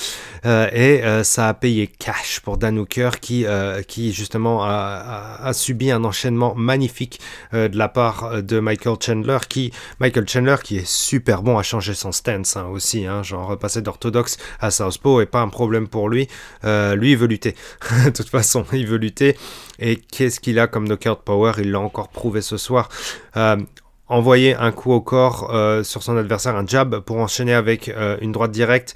Euh, et euh, ça a payé cash pour Dan Hooker qui, qui justement a, subi un enchaînement magnifique de la part de Michael Chandler, qui Michael Chandler qui est super bon à changer son stance hein, aussi, hein, genre passer d'orthodoxe à southpaw est pas un problème pour lui. lui il veut lutter, de toute façon il veut lutter. Et qu'est-ce qu'il a comme knockout power? Il l'a encore prouvé ce soir. Euh, envoyer un coup au corps euh, sur son adversaire, un jab, pour enchaîner avec euh, une droite directe.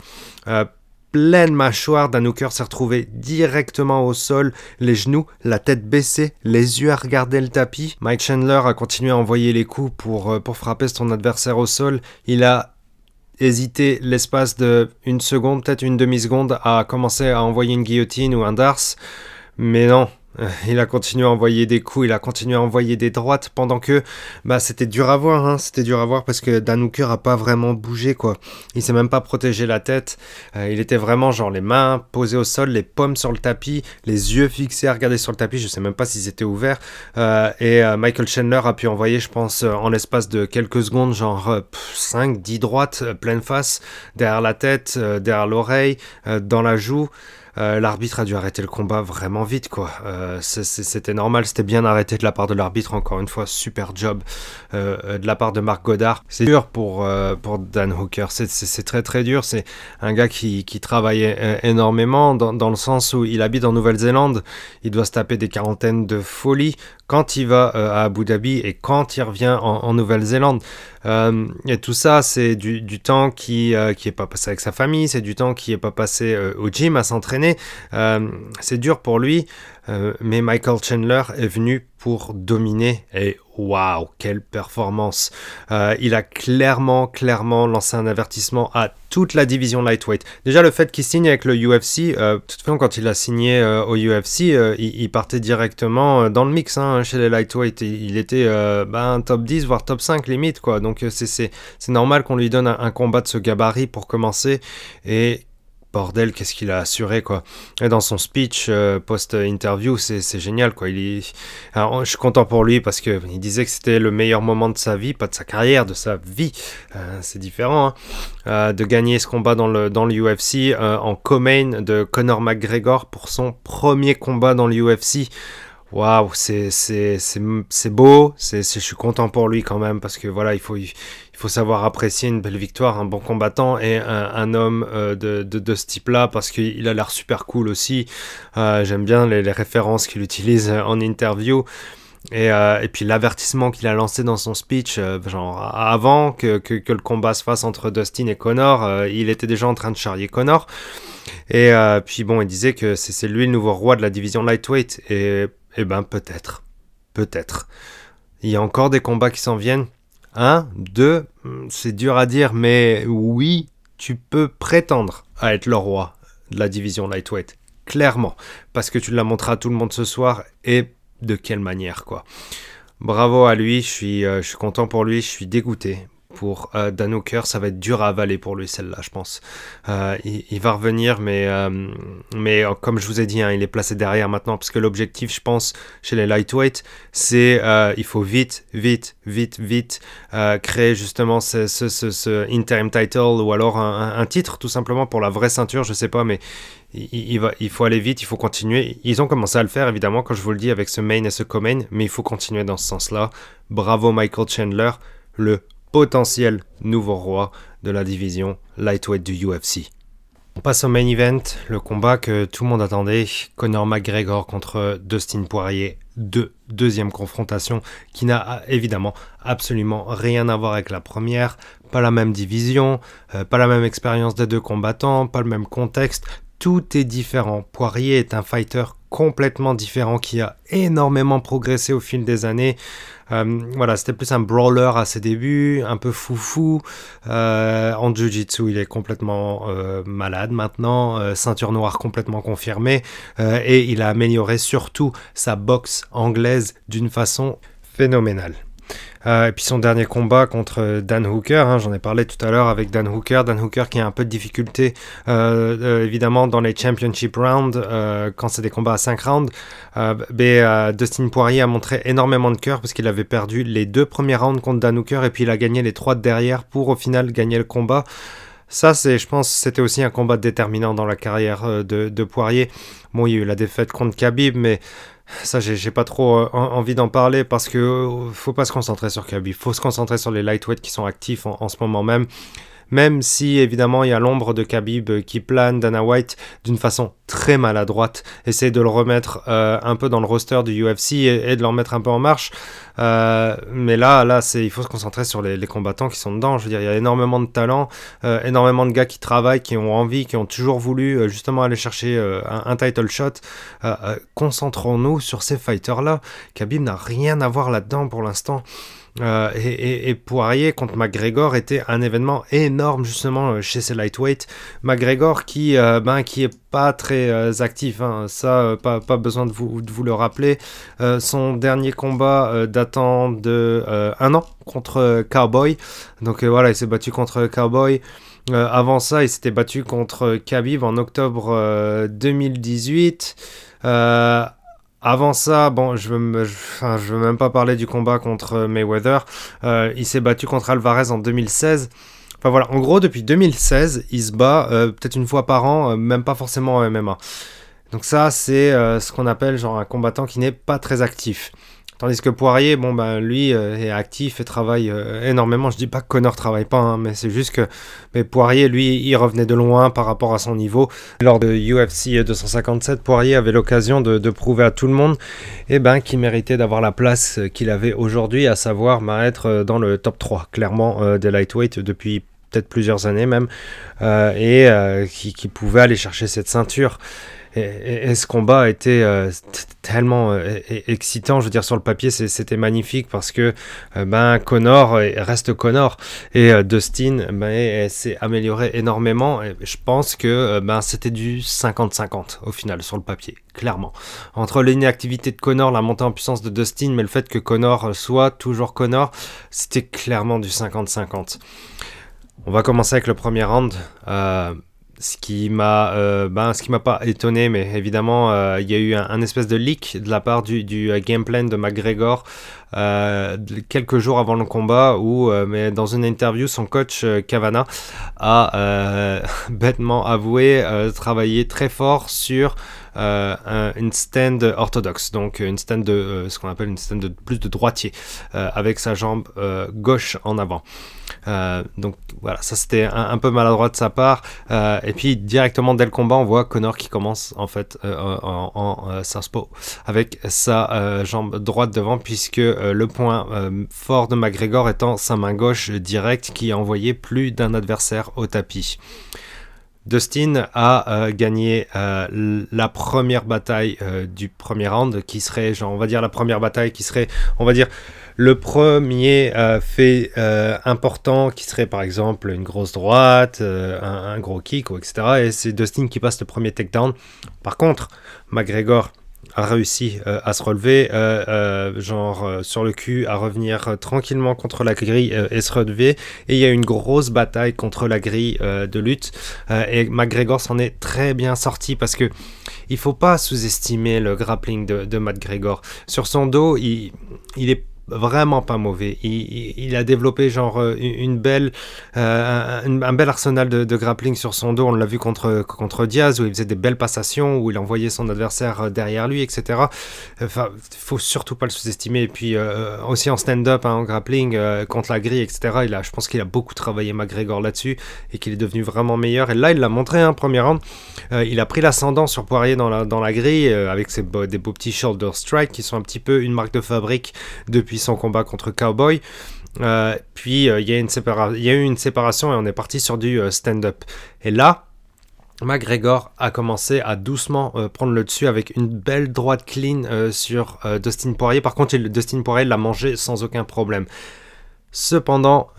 pleine mâchoire, Danouker s'est retrouvé directement au sol, les genoux, la tête baissée, les yeux à regarder le tapis. Mike Chandler a continué à envoyer les coups pour, pour frapper son adversaire au sol. Il a hésité l'espace de une seconde, peut-être une demi-seconde, à commencer à envoyer une guillotine ou un dars. Mais non, euh, il a continué à envoyer des coups, il a continué à envoyer des droites pendant que bah c'était dur à voir, hein, c'était dur à voir parce que Dan Hooker a pas vraiment bougé quoi. Il s'est même pas protégé la tête. Euh, il était vraiment genre les mains posées au sol, les pommes sur le tapis, les yeux fixés à regarder sur le tapis. Je sais même pas s'ils étaient ouverts. Euh, et Michael Chandler a pu envoyer, je pense, en l'espace de quelques secondes, genre 5, 10 droites pleine face derrière la tête, derrière l'oreille, dans la joue. L'arbitre a dû arrêter le combat vraiment vite, quoi. c'était normal, c'était bien arrêté de la part de l'arbitre, encore une fois, super job de la part de Marc Godard. C'est dur pour, Dan Hooker, c'est très très dur, c'est un gars qui, qui travaille énormément dans, dans, le sens où il habite en Nouvelle-Zélande, il doit se taper des quarantaines de folie quand il va à Abu Dhabi et quand il revient en, Nouvelle-Zélande. Euh, et tout ça, c'est du, temps qui n'est euh, pas passé avec sa famille, c'est du temps qui n'est pas passé euh, au gym à s'entraîner. c'est dur pour lui, mais Michael Chandler est venu pour dominer et waouh, quelle performance. il a clairement, clairement lancé un avertissement à toute la division lightweight. Déjà, le fait qu'il signe avec le UFC, euh, de façon, quand il a signé au UFC, il, partait directement dans le mix hein, chez les lightweight. Il, était ben, top 10, voire top 5 limite, quoi. Donc, c'est normal qu'on lui donne un, combat de ce gabarit pour commencer. Et bordel, qu'est-ce qu'il a assuré, quoi. Et dans son speech euh, post-interview, c'est génial, quoi. Je suis content pour lui parce qu'il disait que c'était le meilleur moment de sa vie, pas de sa carrière, de sa vie. Euh, c'est différent, hein. euh, de gagner ce combat dans le, dans le UFC en co-main de Conor McGregor pour son premier combat dans le UFC waouh, c'est beau, je suis content pour lui quand même, parce que voilà, il faut, savoir apprécier une belle victoire, un bon combattant et un, homme euh, de, de, ce type-là, parce qu'il a l'air super cool aussi. Euh, j'aime bien les, références qu'il utilise en interview. Et, euh, et, puis l'avertissement qu'il a lancé dans son speech, genre avant que, le combat se fasse entre Dustin et Connor, il était déjà en train de charrier Connor. Et puis bon, il disait que c'est lui le nouveau roi de la division lightweight. Eh ben peut-être. Peut-être. Il y a encore des combats qui s'en viennent. Un, deux, c'est dur à dire, mais oui, tu peux prétendre à être le roi de la division lightweight. Clairement. Parce que tu l'as montré à tout le monde ce soir et de quelle manière, quoi. Bravo à lui, je suis, euh, je suis content pour lui, je suis dégoûté pour euh, Dan Hooker, ça va être dur à avaler pour lui celle-là, je pense. Euh, il, va revenir, mais, euh, mais comme je vous ai dit, hein, il est placé derrière maintenant, parce que l'objectif, je pense, chez les lightweight, c'est il faut vite, vite, vite, vite créer justement ce, ce, interim title ou alors un, titre, tout simplement pour la vraie ceinture, je sais pas, mais il faut aller vite, il faut continuer. Ils ont commencé à le faire, évidemment, quand je vous le dis, avec ce main et ce co-main, mais il faut continuer dans ce sens-là. Bravo Michael Chandler, le potentiel nouveau roi de la division lightweight du UFC. On passe au main event, le combat que tout le monde attendait, Conor McGregor contre Dustin Poirier, deux, deuxième confrontation qui n'a évidemment absolument rien à voir avec la première, pas la même division, euh, pas la même expérience des deux combattants, pas le même contexte, tout est différent. Poirier est un fighter complètement différent qui a énormément progressé au fil des années. Euh, voilà, c'était plus un brawler à ses débuts, un peu foufou. Euh, en jiu-jitsu, il est complètement euh, malade maintenant, ceinture noire complètement confirmée, et il a amélioré surtout sa boxe anglaise d'une façon phénoménale. Euh, et puis son dernier combat contre Dan Hooker, hein, j'en ai parlé tout à l'heure avec Dan Hooker. Dan Hooker qui a un peu de difficulté euh, euh, évidemment dans les championship rounds quand c'est des combats à 5 rounds. mais Dustin Poirier a montré énormément de cœur parce qu'il avait perdu les deux premiers rounds contre Dan Hooker et puis il a gagné les trois de derrière pour au final gagner le combat. Ça, c'est, je pense, c'était aussi un combat déterminant dans la carrière de, de Poirier. Bon, il y a eu la défaite contre Khabib, mais ça, j'ai pas trop euh, envie d'en parler parce que euh, faut pas se concentrer sur Khabib. Faut se concentrer sur les lightweights qui sont actifs en ce moment même même si évidemment il y a l'ombre de Khabib qui plane, Dana White d'une façon très maladroite essaie de le remettre euh, un peu dans le roster du UFC et, de le remettre un peu en marche. Euh, mais là, là, c'est il faut se concentrer sur les, combattants qui sont dedans. Je veux dire, il y a énormément de talent, euh, énormément de gars qui travaillent, qui ont envie, qui ont toujours voulu justement aller chercher un, un, title shot. Concentrons-nous sur ces fighters là. Khabib n'a rien à voir là-dedans pour l'instant. Euh, et, Poirier contre McGregor était un événement énorme justement euh, chez ces lightweight. McGregor qui, euh, ben, qui est pas très actif, hein. ça pas, pas, besoin de vous, de vous le rappeler. son dernier combat datant de un an contre Cowboy. Donc voilà, il s'est battu contre Cowboy. avant ça, il s'était battu contre Khabib en octobre 2018. Avant ça, bon, je veux, veux même pas parler du combat contre Mayweather. Euh, il s'est battu contre Alvarez en 2016. Enfin voilà, en gros, depuis 2016, il se bat peut-être une fois par an, même pas forcément en MMA. Donc ça, c'est ce qu'on appelle genre un combattant qui n'est pas très actif. Tandis que Poirier, bon ben lui euh, est actif et travaille euh, énormément. Je dis pas que Connor travaille pas, hein, mais c'est juste que mais Poirier, lui, il revenait de loin par rapport à son niveau. Lors de UFC 257, Poirier avait l'occasion de, prouver à tout le monde eh ben, qu'il méritait d'avoir la place qu'il avait aujourd'hui, à savoir ben, être dans le top 3, clairement, des lightweight depuis peut-être plusieurs années même, euh, et qui, pouvait aller chercher cette ceinture. Et, ce combat été euh, tellement euh, excitant, je veux dire, sur le papier, c'était magnifique parce que euh, ben, Connor reste Connor et Dustin ben, s'est amélioré énormément. Je pense que ben, c'était du 50-50 au final sur le papier, clairement. Entre l'inactivité de Connor, la montée en puissance de Dustin, mais le fait que Connor soit toujours Connor, c'était clairement du 50-50. On va commencer avec le premier round ce qui m'a euh, ben, ce qui m'a pas étonné mais évidemment euh, il y a eu un, espèce de leak de la part du, du euh, game plan de McGregor quelques jours avant le combat où mais dans une interview son coach Cavana a bêtement avoué travailler très fort sur une stand orthodoxe, donc une stand de ce qu'on appelle une stand de plus de droitier, avec sa jambe gauche en avant. Euh, donc voilà, ça c'était un, peu maladroit de sa part. Euh, et puis directement dès le combat, on voit Connor qui commence en fait euh, en, en southpaw avec sa jambe droite devant, puisque le point fort de McGregor étant sa main gauche directe qui a envoyé plus d'un adversaire au tapis. Dustin a gagné la première bataille du premier round, qui serait, on va dire la première bataille qui serait, on va dire, le premier euh, fait euh, important qui serait par exemple une grosse droite, euh, un, gros kick, etc. Et c'est Dustin qui passe le premier takedown. Par contre, McGregor a réussi à se relever, genre sur le cul, à revenir tranquillement contre la grille et se relever. Et il y a une grosse bataille contre la grille de lutte. et McGregor s'en est très bien sorti parce que il faut pas sous-estimer le grappling de, de McGregor. Sur son dos, il est vraiment pas mauvais. Il, a développé genre euh, une belle, euh, un, bel arsenal de, grappling sur son dos. On l'a vu contre, contre Diaz où il faisait des belles passations, où il envoyait son adversaire euh, derrière lui, etc. Enfin, faut surtout pas le sous-estimer. Et puis aussi en stand-up, hein, en grappling contre la grille, etc. Il a, je pense qu'il a beaucoup travaillé McGregor là-dessus et qu'il est devenu vraiment meilleur. Et là, il l'a montré, un hein, premier round. il a pris l'ascendant sur Poirier dans la, dans la grille avec ses des beaux petits shoulder strikes qui sont un petit peu une marque de fabrique depuis son combat contre Cowboy. Euh, puis euh, il y, a eu une séparation et on est parti sur du euh, stand-up. Et là, McGregor a commencé à doucement prendre le dessus avec une belle droite clean sur Dustin Poirier. Par contre, Dustin Poirier l'a mangé sans aucun problème. Cependant,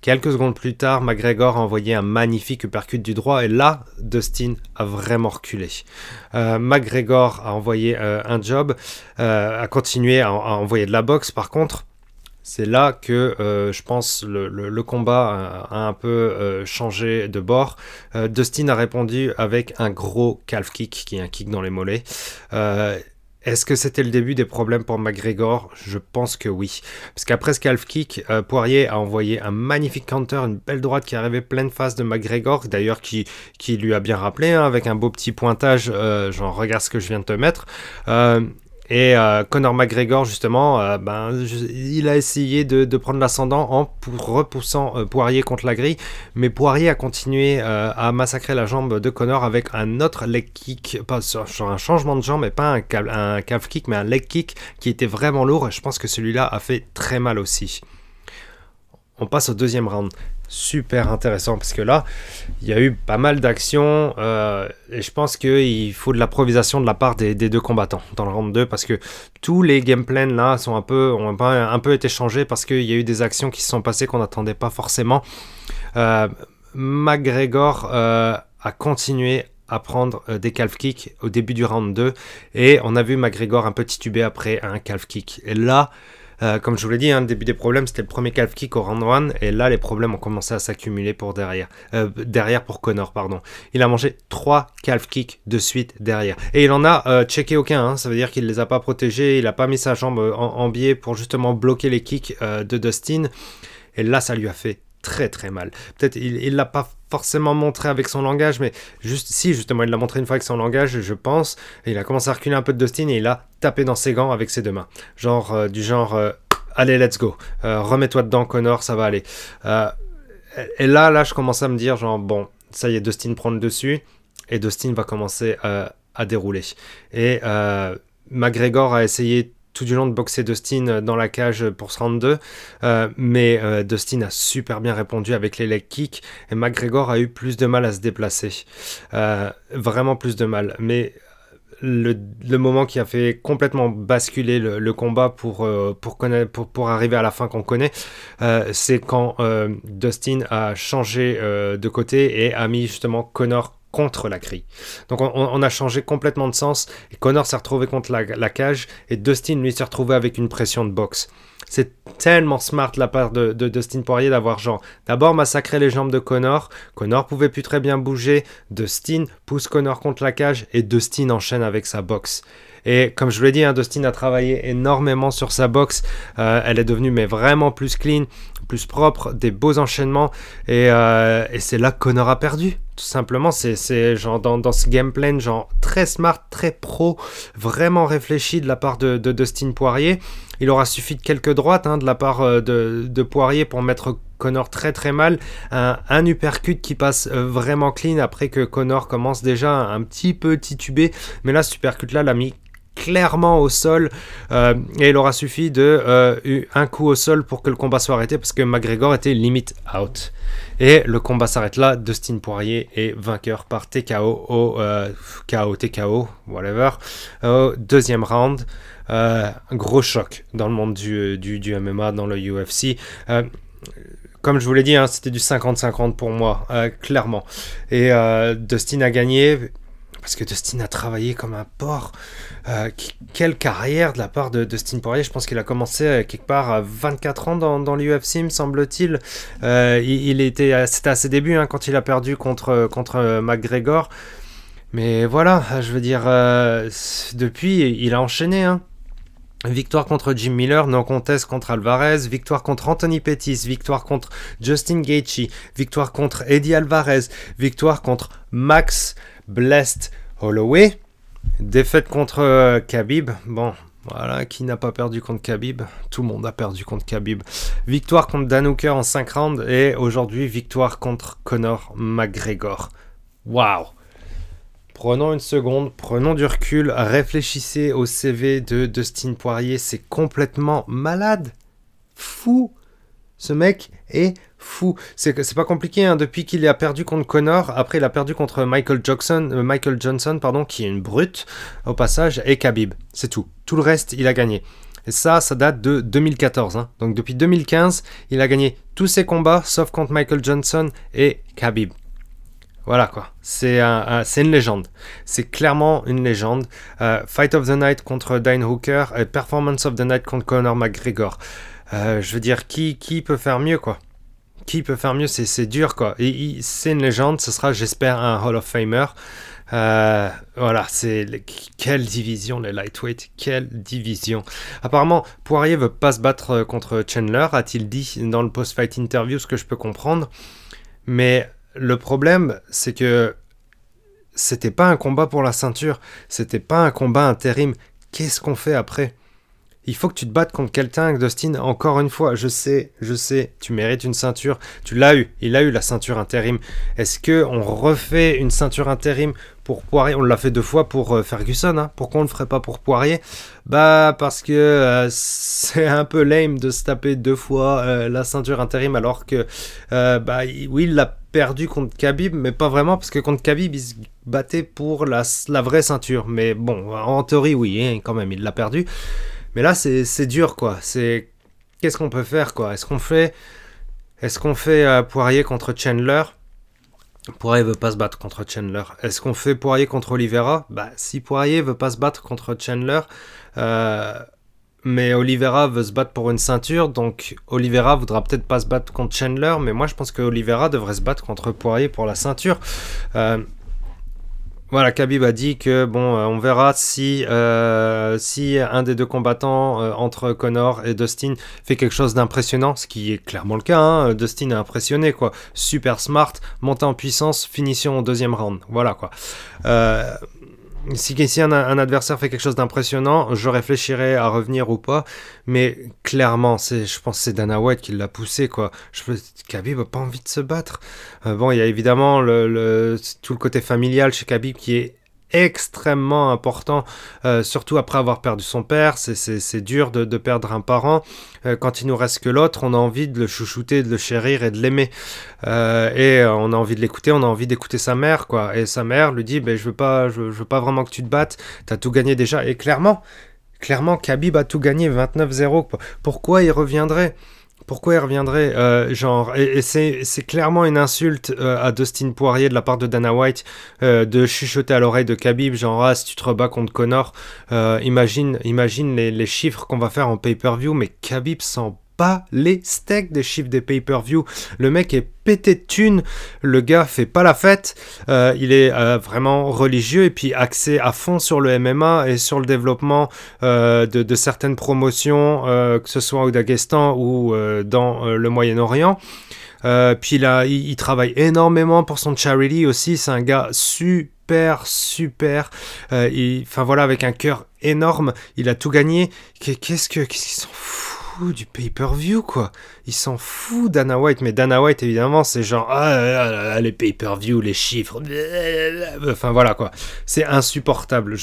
Quelques secondes plus tard, McGregor a envoyé un magnifique uppercut du droit et là, Dustin a vraiment reculé. Euh, McGregor a envoyé euh, un job, euh, a continué à, envoyer de la boxe. Par contre, c'est là que je pense le, le, combat a, un peu changé de bord. Dustin a répondu avec un gros calf kick, qui est un kick dans les mollets. Est-ce que c'était le début des problèmes pour McGregor? Je pense que oui. Parce qu'après ce calf kick, euh, Poirier a envoyé un magnifique counter, une belle droite qui arrivait pleine face de McGregor, d'ailleurs qui, qui lui a bien rappelé, hein, avec un beau petit pointage, euh, genre regarde ce que je viens de te mettre. Euh, et euh, Conor McGregor, justement, euh, ben, il a essayé de, prendre l'ascendant en repoussant euh, Poirier contre la grille, mais Poirier a continué à massacrer la jambe de Conor avec un autre leg kick, pas un changement de jambe, mais pas un, un calf kick, mais un leg kick qui était vraiment lourd, et je pense que celui-là a fait très mal aussi. On passe au deuxième round super intéressant parce que là, il y a eu pas mal d'actions euh, et je pense qu'il faut de l'improvisation de la part des, deux combattants dans le round 2 parce que tous les game plans là sont un peu, ont un, peu été changés parce qu'il y a eu des actions qui se sont passées qu'on n'attendait pas forcément. Euh, McGregor euh, a continué à prendre des calf kicks au début du round 2 et on a vu McGregor un peu tituber après un calf kick. Et là, euh, comme je vous l'ai dit, hein, le début des problèmes, c'était le premier calf kick au round 1, et là, les problèmes ont commencé à s'accumuler pour derrière. Euh, derrière pour Connor, pardon. Il a mangé 3 calf kicks de suite derrière. Et il en a euh, checké aucun, hein. ça veut dire qu'il ne les a pas protégés, il n'a pas mis sa jambe en, biais pour justement bloquer les kicks de Dustin. Et là, ça lui a fait très très mal. Peut-être il l'a pas forcément montré avec son langage, mais juste si justement il l'a montré une fois avec son langage, je pense. Et il a commencé à reculer un peu de Dustin et il a tapé dans ses gants avec ses deux mains, genre euh, du genre euh, allez let's go, euh, remets-toi dedans Connor, ça va aller. et là là je commence à me dire genre bon ça y est Dustin prend le dessus et Dustin va commencer à dérouler. Et McGregor a essayé tout du long de boxer Dustin euh, dans la cage pour se rendre deux. Euh, mais euh, Dustin a super bien répondu avec les leg kicks et McGregor a eu plus de mal à se déplacer. vraiment plus de mal. Mais le, moment qui a fait complètement basculer le, combat pour, pour, pour, pour, arriver à la fin qu'on connaît, c'est quand Dustin a changé de côté et a mis justement Connor contre la grille. Donc on, a changé complètement de sens et Connor s'est retrouvé contre la, cage et Dustin lui s'est retrouvé avec une pression de boxe. C'est tellement smart la part de, Dustin Poirier d'avoir genre d'abord massacré les jambes de Connor, Connor pouvait plus très bien bouger, Dustin pousse Connor contre la cage et Dustin enchaîne avec sa boxe. Et comme je vous l'ai dit, hein, Dustin a travaillé énormément sur sa boxe. Euh, elle est devenue mais vraiment plus clean, plus propre, des beaux enchaînements. Et, euh, c'est là que Connor a perdu. Tout simplement, c'est genre dans, dans, ce gameplay, genre très smart, très pro, vraiment réfléchi de la part de, de Dustin Poirier. Il aura suffi de quelques droites hein, de la part euh, de, de, Poirier pour mettre Connor très très mal. Un, un uppercut qui passe vraiment clean après que Connor commence déjà un petit peu titubé. Mais là, ce là l'a mis clairement au sol euh, et il aura suffi de euh, un coup au sol pour que le combat soit arrêté parce que McGregor était limite out. Et le combat s'arrête là. Dustin Poirier est vainqueur par TKO au euh, KO, TKO, whatever, au deuxième round. un gros choc dans le monde du, du, MMA, dans le UFC comme je vous l'ai dit, hein, c'était du 50-50 pour moi, clairement. Et Dustin a gagné parce que Dustin a travaillé comme un porc. Euh, quelle carrière de la part de Dustin Poirier. Je pense qu'il a commencé euh, quelque part à 24 ans dans, l'UFC, me semble-t-il. Euh, il, était, c'était à ses débuts hein, quand il a perdu contre, contre McGregor. Mais voilà, je veux dire, depuis, il a enchaîné. Hein. Victoire contre Jim Miller, non contest contre Alvarez, victoire contre Anthony Pettis, victoire contre Justin Gaethje, victoire contre Eddie Alvarez, victoire contre Max Blessed Holloway. Défaite contre euh, Khabib. Bon, voilà, qui n'a pas perdu contre Khabib? Tout le monde a perdu contre Khabib. Victoire contre Dan Hooker en 5 rounds et aujourd'hui victoire contre Conor McGregor. Waouh Prenons une seconde, prenons du recul, réfléchissez au CV de Dustin Poirier, c'est complètement malade. Fou. Ce mec est fou. C'est pas compliqué. Hein. Depuis qu'il a perdu contre Connor, après il a perdu contre Michael Jackson, euh, Michael Johnson, pardon, qui est une brute au passage, et Khabib. C'est tout. Tout le reste, il a gagné. Et ça, ça date de 2014. Hein. Donc depuis 2015, il a gagné tous ses combats, sauf contre Michael Johnson et Khabib. Voilà quoi, c'est un, une légende. C'est clairement une légende. Euh, Fight of the Night contre Dane Hooker et Performance of the Night contre Conor McGregor. Euh, je veux dire, qui, qui peut faire mieux quoi? Qui peut faire mieux? C'est dur, quoi. C'est une légende, ce sera, j'espère, un Hall of Famer. Euh, voilà, c'est quelle division les lightweight, quelle division. Apparemment, Poirier veut pas se battre contre Chandler, a-t-il dit dans le post-fight interview, ce que je peux comprendre. Mais le problème, c'est que c'était pas un combat pour la ceinture, c'était pas un combat intérim. Qu'est-ce qu'on fait après? Il faut que tu te battes contre quelqu'un, Dustin. Encore une fois, je sais, je sais, tu mérites une ceinture. Tu l'as eu. Il a eu la ceinture intérim. Est-ce que on refait une ceinture intérim pour Poirier? On l'a fait deux fois pour euh, Ferguson. Hein. Pourquoi on le ferait pas pour Poirier? Bah parce que euh, c'est un peu lame de se taper deux fois euh, la ceinture intérim alors que bah oui, il l'a perdu contre Khabib, mais pas vraiment parce que contre Khabib il se battait pour la, vraie ceinture. Mais bon, en théorie oui, hein, quand même, il l'a perdu. Mais là, c'est dur, quoi. C'est qu'est-ce qu'on peut faire, quoi? Est-ce qu'on fait, est-ce qu'on fait euh, Poirier contre Chandler? Poirier veut pas se battre contre Chandler. Est-ce qu'on fait Poirier contre Oliveira? Bah, si Poirier veut pas se battre contre Chandler, euh, mais Oliveira veut se battre pour une ceinture, donc Oliveira voudra peut-être pas se battre contre Chandler, mais moi je pense que Oliveira devrait se battre contre Poirier pour la ceinture. Euh, Voilà, Khabib a dit que bon, euh, on verra si, euh, si un des deux combattants entre Connor et Dustin fait quelque chose d'impressionnant, ce qui est clairement le cas. Hein. Dustin a impressionné, quoi. Super smart, montée en puissance, finition au deuxième round. Voilà, quoi. Euh, si, un, adversaire fait quelque chose d'impressionnant, je réfléchirais à revenir ou pas. Mais clairement, c'est, je pense que c'est Dana White qui l'a poussé. Quoi. Je, Khabib n'a pas envie de se battre. Euh, bon, il y a évidemment tout le côté familial chez Khabib qui est extrêmement important, euh, surtout après avoir perdu son père. C'est dur de, perdre un parent. Euh, quand il nous reste que l'autre, on a envie de le chouchouter, de le chérir et de l'aimer. Euh, et on a envie de l'écouter, on a envie d'écouter sa mère, quoi. Et sa mère lui dit, ben, je veux pas, je, veux pas vraiment que tu te battes. T'as tout gagné déjà. Et clairement, clairement, Khabib a tout gagné, 29-0. Pourquoi il reviendrait? Pourquoi il reviendrait euh, genre et, c'est clairement une insulte euh, à Dustin Poirier de la part de Dana White euh, de chuchoter à l'oreille de Khabib genre ah si tu te rebats contre Connor imagine imagine les, les chiffres qu'on va faire en pay-per-view mais Khabib s'en pas les steaks des chiffres des pay-per-view. Le mec est pété de thunes, le gars fait pas la fête, euh, il est euh, vraiment religieux et puis axé à fond sur le MMA et sur le développement euh, de, certaines promotions, que ce soit au Daghestan ou dans le Moyen-Orient. puis là, il, travaille énormément pour son charity aussi. C'est un gars super, super. Enfin voilà, avec un cœur énorme. Il a tout gagné. Qu'est-ce que, qu'est-ce qu'ils du pay-per-view, quoi. Il s'en fout, Dana White. Mais Dana White, évidemment, c'est genre, ah, ah, ah les pay-per-view, les chiffres. Enfin, voilà, quoi. C'est insupportable.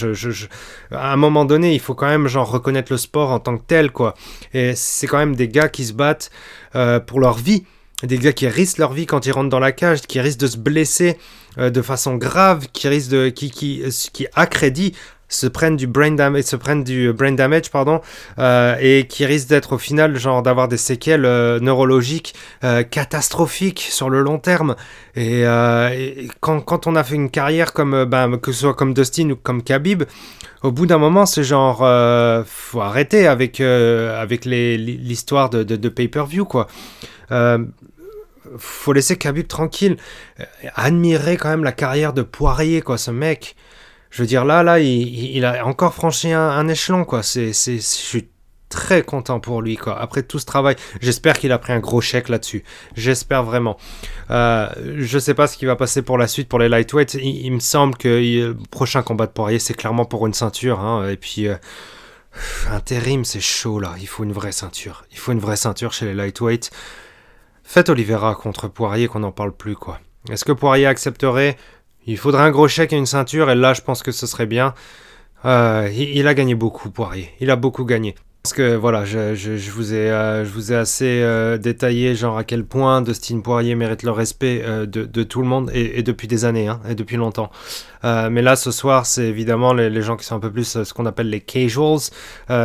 À un moment donné, il faut quand même, genre, reconnaître le sport en tant que tel, quoi. Et c'est quand même des gars qui se battent euh, pour leur vie. Des gars qui risquent leur vie quand ils rentrent dans la cage, qui risquent de se blesser euh, de façon grave, qui risquent de. qui, qui, qui accrédit se prennent du brain damage, se prennent du brain damage pardon, euh, et qui risquent d'être au final genre d'avoir des séquelles euh, neurologiques euh, catastrophiques sur le long terme. Et, quand, quand, on a fait une carrière comme ben, que soit comme Dustin ou comme Khabib, au bout d'un moment c'est genre faut arrêter avec avec l'histoire de, de, de pay-per-view quoi faut laisser Khabib tranquille. Admirer quand même la carrière de Poirier, quoi, ce mec je veux dire, là, là, il, a encore franchi un, échelon, quoi. C'est, je suis très content pour lui, quoi. Après tout ce travail, j'espère qu'il a pris un gros chèque là-dessus. J'espère vraiment. Euh, je sais pas ce qui va passer pour la suite pour les lightweights. Il, me semble que le prochain combat de Poirier, c'est clairement pour une ceinture. Hein. Et puis, euh, intérim, c'est chaud là. Il faut une vraie ceinture. Il faut une vraie ceinture chez les lightweights. Faites Oliveira contre Poirier qu'on n'en parle plus, quoi. Est-ce que Poirier accepterait il faudrait un gros chèque et une ceinture, et là, je pense que ce serait bien. Euh, il, a gagné beaucoup, Poirier. Il a beaucoup gagné. Parce que voilà, je, vous, ai, euh, je vous ai assez euh, détaillé genre à quel point Dustin Poirier mérite le respect de, tout le monde et, depuis des années hein, et depuis longtemps. Mais là, ce soir, c'est évidemment les, gens qui sont un peu plus ce qu'on appelle les casuals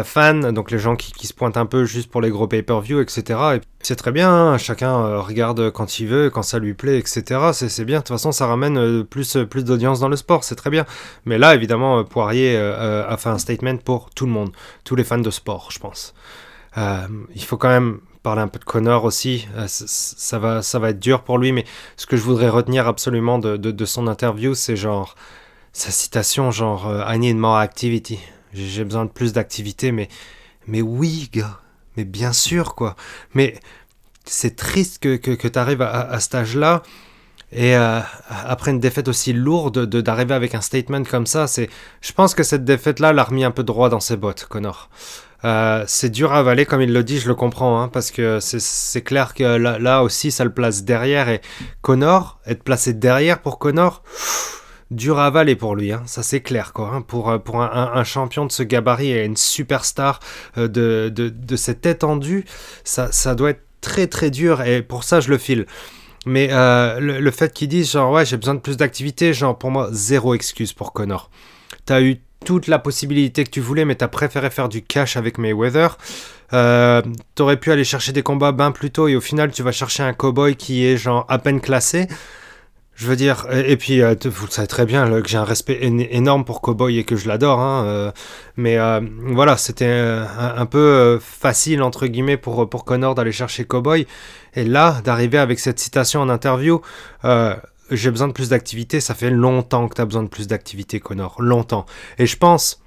fans, donc les gens qui, se pointent un peu juste pour les gros pay-per-view, etc. Et c'est très bien, hein, chacun regarde quand il veut, quand ça lui plaît, etc. C'est bien, de toute façon, ça ramène plus, plus d'audience dans le sport, c'est très bien. Mais là, évidemment, Poirier a fait un statement pour tout le monde, tous les fans de sport, je pense. il faut quand même parler un peu de Connor aussi. Euh, ça, va, être dur pour lui, mais ce que je voudrais retenir absolument de, son interview, c'est genre sa citation, genre euh, I need more activity. J'ai besoin de plus d'activité, mais, mais oui, gars, mais bien sûr, quoi. Mais c'est triste que, que, tu arrives à, à, cet âge-là. Et euh, après une défaite aussi lourde, d'arriver avec un statement comme ça, c'est, je pense que cette défaite-là l'a remis un peu droit dans ses bottes, Connor. Euh, c'est dur à avaler, comme il le dit, je le comprends, hein, parce que c'est clair que là, aussi, ça le place derrière. Et Connor, être placé derrière pour Connor, dur à avaler pour lui, hein, ça c'est clair, quoi. Hein, pour pour un, champion de ce gabarit et une superstar euh, de, de, cette étendue, ça, ça doit être très très dur, et pour ça, je le file. Mais euh, le, le, fait qu'il dise, genre, ouais, j'ai besoin de plus d'activité, genre, pour moi, zéro excuse pour Connor. T'as eu toute la possibilité que tu voulais, mais t'as préféré faire du cash avec Mayweather. Euh, T'aurais pu aller chercher des combats bien plus tôt et au final tu vas chercher un cowboy qui est genre à peine classé. Je veux dire, et, puis euh, vous le savez très bien que j'ai un respect énorme pour Cowboy et que je l'adore, hein, euh, mais euh, voilà, c'était un, peu facile entre guillemets pour, pour Connor d'aller chercher Cowboy, et là d'arriver avec cette citation en interview, j'ai besoin de plus d'activité. Ça fait longtemps que tu as besoin de plus d'activité, Connor. Longtemps. Et je pense,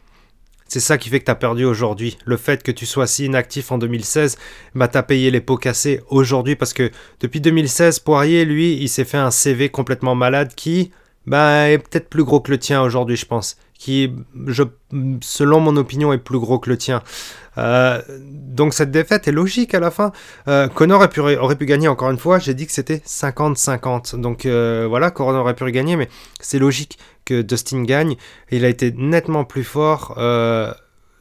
c'est ça qui fait que tu as perdu aujourd'hui. Le fait que tu sois si inactif en 2016, bah t'as payé les pots cassés aujourd'hui parce que depuis 2016, Poirier, lui, il s'est fait un CV complètement malade qui bah, est peut-être plus gros que le tien aujourd'hui, je pense. Qui, je, selon mon opinion, est plus gros que le tien. Euh, donc cette défaite est logique à la fin. Euh, Connor aurait pu, gagner encore une fois. J'ai dit que c'était 50-50. Donc euh, voilà, Connor aurait pu gagner, mais c'est logique que Dustin gagne. Il a été nettement plus fort.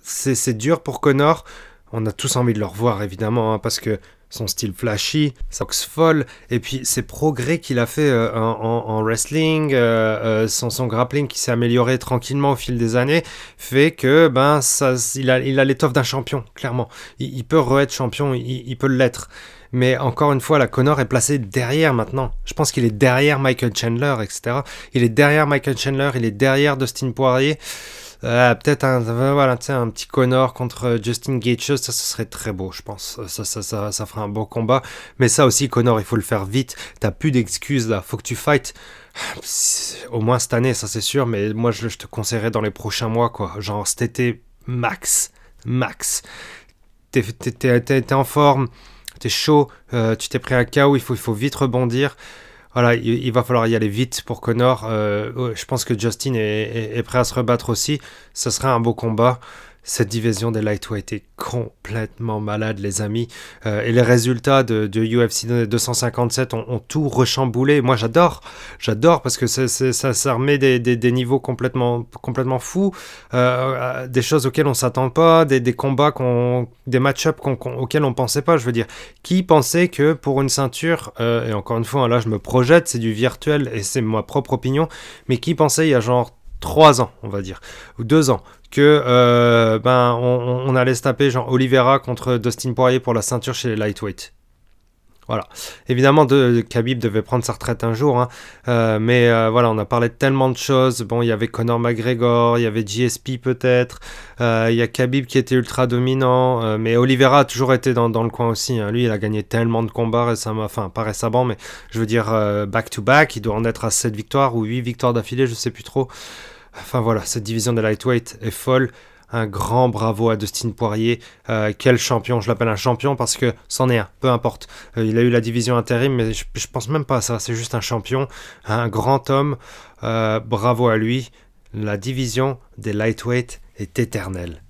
C'est dur pour Connor. On a tous envie de le revoir évidemment, hein, parce que son style flashy, sa boxe folle, et puis ses progrès qu'il a fait euh, en, wrestling, euh, euh, son, grappling qui s'est amélioré tranquillement au fil des années, fait que ben ça, il a il l'étoffe d'un champion, clairement. Il, peut re-être champion, il, peut l'être. Mais encore une fois, la Connor est placé derrière maintenant. Je pense qu'il est derrière Michael Chandler, etc. Il est derrière Michael Chandler, il est derrière Dustin Poirier. Euh, peut-être un, un petit Connor contre Justin Gaethje, ça, serait très beau, je pense. Ça, ça, ça, ça fera un beau combat. Mais ça aussi, Connor, il faut le faire vite. T'as plus d'excuses là, faut que tu fights. Au moins cette année, ça c'est sûr, mais moi je, te conseillerais dans les prochains mois, quoi. Genre cet été, max. Max. T'es en forme, t'es chaud, euh, tu t'es pris un KO, il faut, il faut vite rebondir voilà, il, va falloir y aller vite pour Connor. Euh, je pense que Justin est, prêt à se rebattre aussi. Ce sera un beau combat. Cette division des lightweight est complètement malade, les amis. Euh, et les résultats de, de UFC 257 ont, tout rechamboulé. Moi, j'adore. J'adore parce que ça, ça remet des, niveaux complètement, complètement fous, euh, des choses auxquelles on s'attend pas, des, combats, qu'on, des match-ups auxquels on pensait pas. Je veux dire, qui pensait que pour une ceinture, euh, et encore une fois, là, je me projette, c'est du virtuel et c'est ma propre opinion, mais qui pensait il y a genre 3 ans, on va dire, ou 2 ans, que euh, ben on, allait se taper genre Oliveira contre Dustin Poirier pour la ceinture chez les lightweight. Voilà. Évidemment, de, Khabib devait prendre sa retraite un jour, hein. euh, mais euh, voilà, on a parlé de tellement de choses. Bon, il y avait Conor McGregor, il y avait GSP peut-être, il y a Khabib qui était ultra dominant, mais Oliveira a toujours été dans, le coin aussi. Hein. Lui, il a gagné tellement de combats récemment, enfin pas récemment, mais je veux dire back to back, il doit en être à 7 victoires ou 8 victoires d'affilée, je sais plus trop. Enfin voilà, cette division de lightweight est folle. Un grand bravo à Dustin Poirier. Euh, quel champion, je l'appelle un champion parce que c'en est un, peu importe. Euh, il a eu la division intérim, mais je, pense même pas à ça. C'est juste un champion, un grand homme. Euh, bravo à lui. La division des lightweight est éternelle.